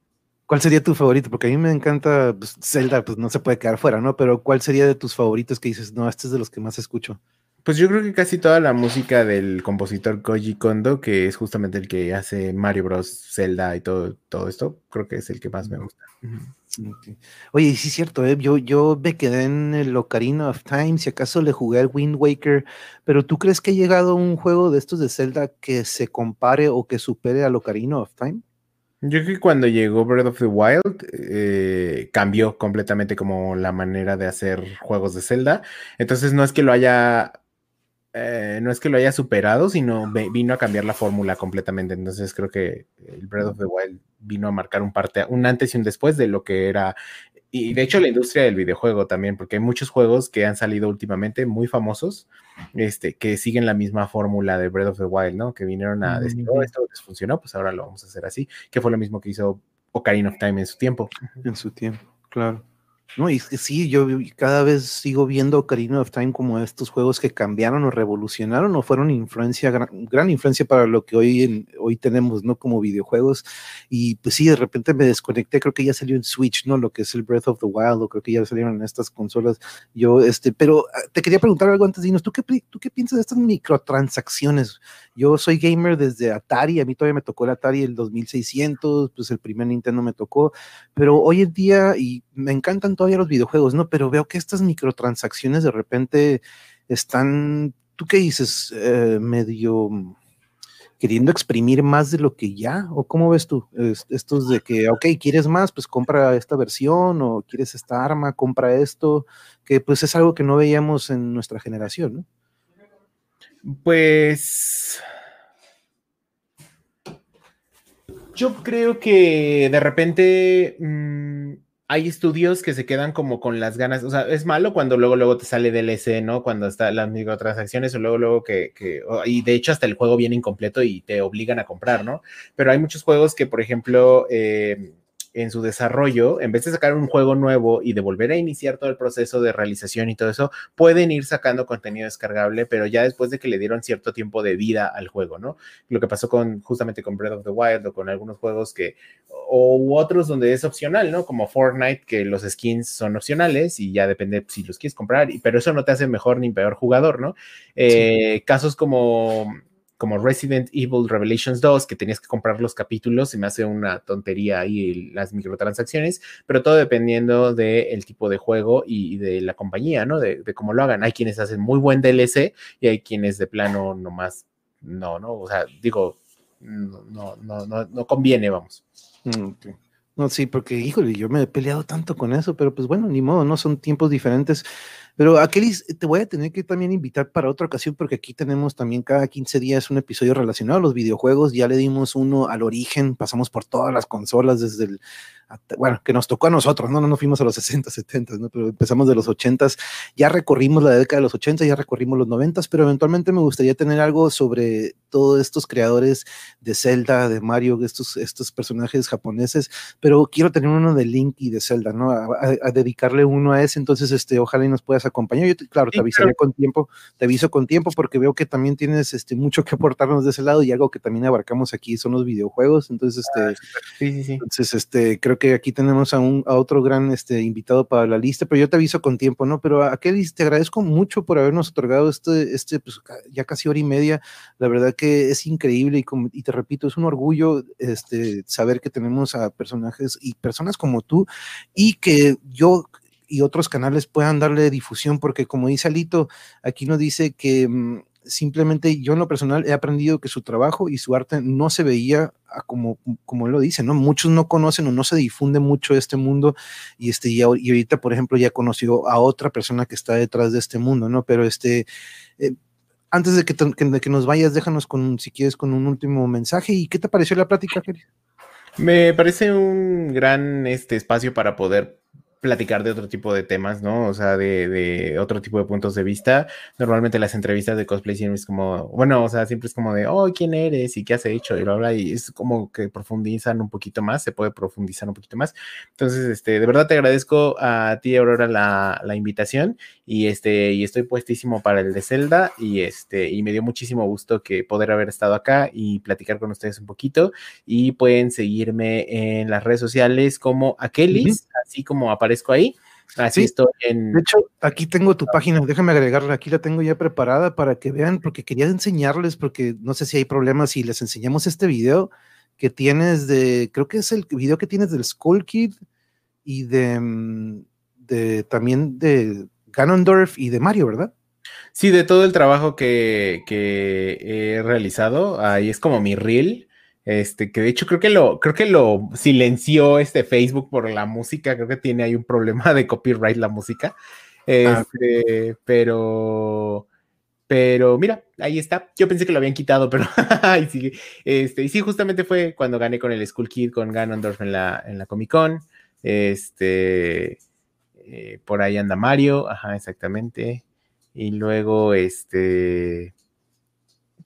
S1: ¿Cuál sería tu favorito? Porque a mí me encanta pues, Zelda, pues no se puede quedar fuera, ¿no? Pero ¿cuál sería de tus favoritos que dices, no, este es de los que más escucho?
S2: Pues yo creo que casi toda la música del compositor Koji Kondo, que es justamente el que hace Mario Bros, Zelda y todo, todo esto, creo que es el que más me gusta.
S1: Oye, sí es cierto, ¿eh? yo, yo me quedé en el Ocarina of Time, si acaso le jugué al Wind Waker, pero ¿tú crees que ha llegado un juego de estos de Zelda que se compare o que supere al Ocarina of Time?
S2: Yo creo que cuando llegó Breath of the Wild eh, cambió completamente como la manera de hacer juegos de Zelda. Entonces no es que lo haya eh, no es que lo haya superado, sino vino a cambiar la fórmula completamente. Entonces creo que el Breath of the Wild vino a marcar un parte, un antes y un después de lo que era y de hecho la industria del videojuego también, porque hay muchos juegos que han salido últimamente muy famosos, este, que siguen la misma fórmula de Breath of the Wild, ¿no? Que vinieron a decir, oh, esto les funcionó, pues ahora lo vamos a hacer así, que fue lo mismo que hizo Ocarina of Time en su tiempo.
S1: En su tiempo, claro. No, y sí, yo cada vez sigo viendo Ocarina of Time como estos juegos que cambiaron o revolucionaron o fueron influencia, gran, influencia para lo que hoy, hoy tenemos, ¿no? Como videojuegos. Y pues sí, de repente me desconecté, creo que ya salió en Switch, ¿no? Lo que es el Breath of the Wild, o creo que ya salieron estas consolas. Yo, este, pero ah, te quería preguntar algo antes, Dinos, ¿tú qué, ¿tú qué piensas de estas microtransacciones? Yo soy gamer desde Atari, a mí todavía me tocó el Atari el 2600, pues el primer Nintendo me tocó, pero hoy en día, y me encantan todavía los videojuegos, ¿no? Pero veo que estas microtransacciones de repente están, ¿tú qué dices? Eh, medio queriendo exprimir más de lo que ya, o cómo ves tú? estos de que, ok, quieres más, pues compra esta versión, o quieres esta arma, compra esto, que pues es algo que no veíamos en nuestra generación, ¿no?
S2: Pues yo creo que de repente mm, hay estudios que se quedan como con las ganas, o sea, es malo cuando luego, luego te sale DLC, ¿no? Cuando están las microtransacciones o luego, luego que, que, y de hecho hasta el juego viene incompleto y te obligan a comprar, ¿no? Pero hay muchos juegos que, por ejemplo, eh, en su desarrollo, en vez de sacar un juego nuevo y de volver a iniciar todo el proceso de realización y todo eso, pueden ir sacando contenido descargable, pero ya después de que le dieron cierto tiempo de vida al juego, ¿no? Lo que pasó con justamente con Breath of the Wild o con algunos juegos que, o otros donde es opcional, ¿no? Como Fortnite, que los skins son opcionales y ya depende si los quieres comprar, pero eso no te hace mejor ni peor jugador, ¿no? Eh, casos como como Resident Evil Revelations 2, que tenías que comprar los capítulos, se me hace una tontería ahí las microtransacciones, pero todo dependiendo del tipo de juego y, de la compañía, ¿no? De, cómo lo hagan. Hay quienes hacen muy buen DLC y hay quienes de plano nomás, no, ¿no? O sea, digo, no, no, no, no, conviene, vamos.
S1: Mm, no, sí, porque, híjole, yo me he peleado tanto con eso, pero pues bueno, ni modo, ¿no? Son tiempos diferentes. Pero Akelis, te voy a tener que también invitar para otra ocasión porque aquí tenemos también cada 15 días un episodio relacionado a los videojuegos. Ya le dimos uno al origen, pasamos por todas las consolas desde el bueno, que nos tocó a nosotros, ¿no? No nos fuimos a los 60, 70, ¿no? Pero empezamos de los 80, ya recorrimos la década de los 80, ya recorrimos los 90, pero eventualmente me gustaría tener algo sobre todos estos creadores de Zelda, de Mario, estos, estos personajes japoneses, pero quiero tener uno de Link y de Zelda, ¿no? A, dedicarle uno a ese, entonces, este, ojalá y nos puedas acompañar. Yo, claro, te avisaría con tiempo, te aviso con tiempo porque veo que también tienes este, mucho que aportarnos de ese lado y algo que también abarcamos aquí son los videojuegos, entonces, este, ah, sí, sí, sí. entonces, este, creo que aquí tenemos a, un, a otro gran este, invitado para la lista, pero yo te aviso con tiempo, ¿no? Pero a Kelly, te agradezco mucho por habernos otorgado este, este pues, ya casi hora y media. La verdad que es increíble y, como, y te repito, es un orgullo este, saber que tenemos a personajes y personas como tú y que yo y otros canales puedan darle difusión, porque como dice Alito, aquí nos dice que mm, simplemente yo en lo personal he aprendido que su trabajo y su arte no se veía como, como él lo dice, ¿no? Muchos no conocen o no se difunde mucho este mundo y, este, y, ahorita, por ejemplo, ya conoció a otra persona que está detrás de este mundo, ¿no? Pero este, eh, antes de que, de que nos vayas, déjanos con, si quieres, con un último mensaje. ¿Y qué te pareció la plática, Jerry?
S2: Me parece un gran este, espacio para poder platicar de otro tipo de temas, ¿no? O sea, de, de, otro tipo de puntos de vista. Normalmente las entrevistas de cosplay siempre es como, bueno, o sea, siempre es como de, oh, ¿quién eres? ¿Y qué has hecho? Y lo habla y es como que profundizan un poquito más, se puede profundizar un poquito más. Entonces, este, de verdad te agradezco a ti, Aurora, la, la invitación y este, y estoy puestísimo para el de Zelda y este, y me dio muchísimo gusto que poder haber estado acá y platicar con ustedes un poquito y pueden seguirme en las redes sociales como Akelis, así como aparece aparezco ahí. Así estoy en.
S1: De hecho, aquí tengo tu página, déjame agregarla, aquí la tengo ya preparada para que vean, porque quería enseñarles, porque no sé si hay problemas si les enseñamos este video que tienes de, creo que es el video que tienes del Skull Kid y de, mm, de también de Ganondorf y de Mario, ¿verdad?
S2: Sí, de todo el trabajo que, que he realizado, ahí es como mi reel este, que de hecho creo que lo, creo que lo silenció este Facebook por la música. Creo que tiene ahí un problema de copyright la música. Ah, este, pero, pero mira, ahí está. Yo pensé que lo habían quitado, pero ahí sigue. Este, y sí, justamente fue cuando gané con el Skull Kid, con Ganondorf en la, en la Comic Con. Este, eh, por ahí anda Mario, ajá, exactamente. Y luego, este,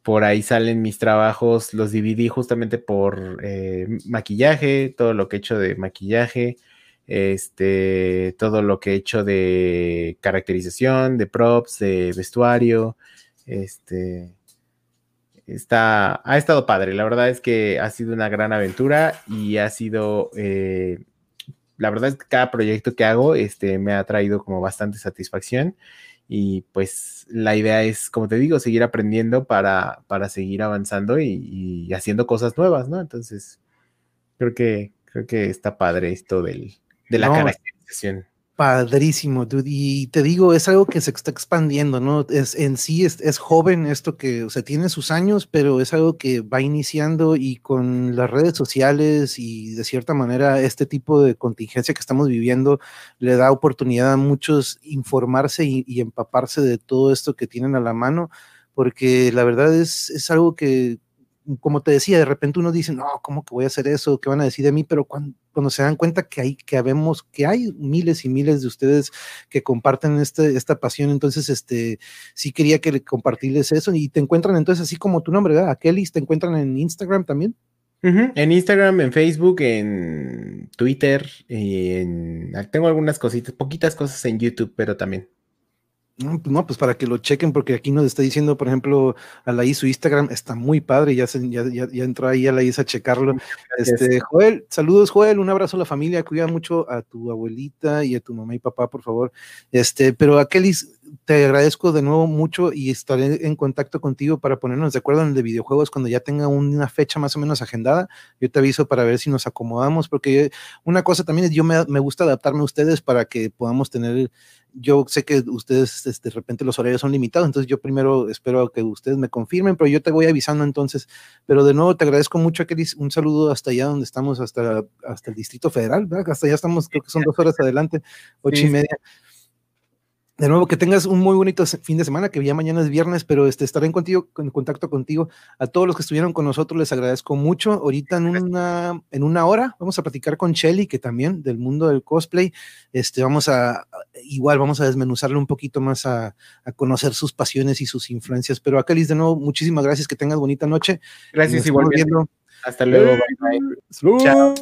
S2: por ahí salen mis trabajos, los dividí justamente por eh, maquillaje, todo lo que he hecho de maquillaje, este, todo lo que he hecho de caracterización, de props, de vestuario, este, está, ha estado padre. La verdad es que ha sido una gran aventura y ha sido, eh, la verdad es que cada proyecto que hago, este, me ha traído como bastante satisfacción y pues la idea es, como te digo, seguir aprendiendo para, para seguir avanzando y, haciendo cosas nuevas, ¿no? Entonces, creo que, creo que está padre esto del, de la caracterización.
S1: Padrísimo, dude. Y te digo, es algo que se está expandiendo, ¿no? Es, en sí es, es, joven esto que, o sea, tiene sus años, pero es algo que va iniciando y con las redes sociales y de cierta manera este tipo de contingencia que estamos viviendo le da oportunidad a muchos informarse y, y empaparse de todo esto que tienen a la mano, porque la verdad es, es algo que como te decía, de repente uno dice, no, ¿cómo que voy a hacer eso? ¿Qué van a decir de mí? Pero cuando, se dan cuenta que hay, que habemos, que hay miles y miles de ustedes que comparten este, esta pasión, entonces, este, sí quería que compartirles eso y te encuentran entonces así como tu nombre, ¿verdad? Kelly, ¿te encuentran en Instagram también?
S2: En Instagram, en Facebook, en Twitter, en... tengo algunas cositas, poquitas cosas en YouTube, pero también.
S1: Pues no, pues para que lo chequen, porque aquí nos está diciendo, por ejemplo, a la I su Instagram está muy padre, ya, se, ya, ya, entró ahí a la IS a checarlo. Este, Joel, saludos, Joel, un abrazo a la familia, cuida mucho a tu abuelita y a tu mamá y papá, por favor. Este, pero a Kelly, te agradezco de nuevo mucho y estaré en contacto contigo para ponernos de acuerdo en el de videojuegos cuando ya tenga una fecha más o menos agendada. Yo te aviso para ver si nos acomodamos, porque una cosa también es, yo me, me gusta adaptarme a ustedes para que podamos tener yo sé que ustedes este, de repente los horarios son limitados, entonces yo primero espero que ustedes me confirmen, pero yo te voy avisando entonces. Pero de nuevo te agradezco mucho, Keris, un saludo hasta allá donde estamos, hasta, hasta el Distrito Federal, ¿verdad? Hasta allá estamos, creo que son dos horas adelante, ocho y media de nuevo, que tengas un muy bonito fin de semana, que ya mañana es viernes, pero este, estaré en, contigo, en contacto contigo. A todos los que estuvieron con nosotros les agradezco mucho. Ahorita en una, en una hora vamos a platicar con Shelly, que también del mundo del cosplay. Este, vamos a, igual vamos a desmenuzarle un poquito más a, a conocer sus pasiones y sus influencias. Pero a Kelis, de nuevo, muchísimas gracias, que tengas bonita noche.
S2: Gracias igualmente. Hasta luego. Bye, bye. Chao.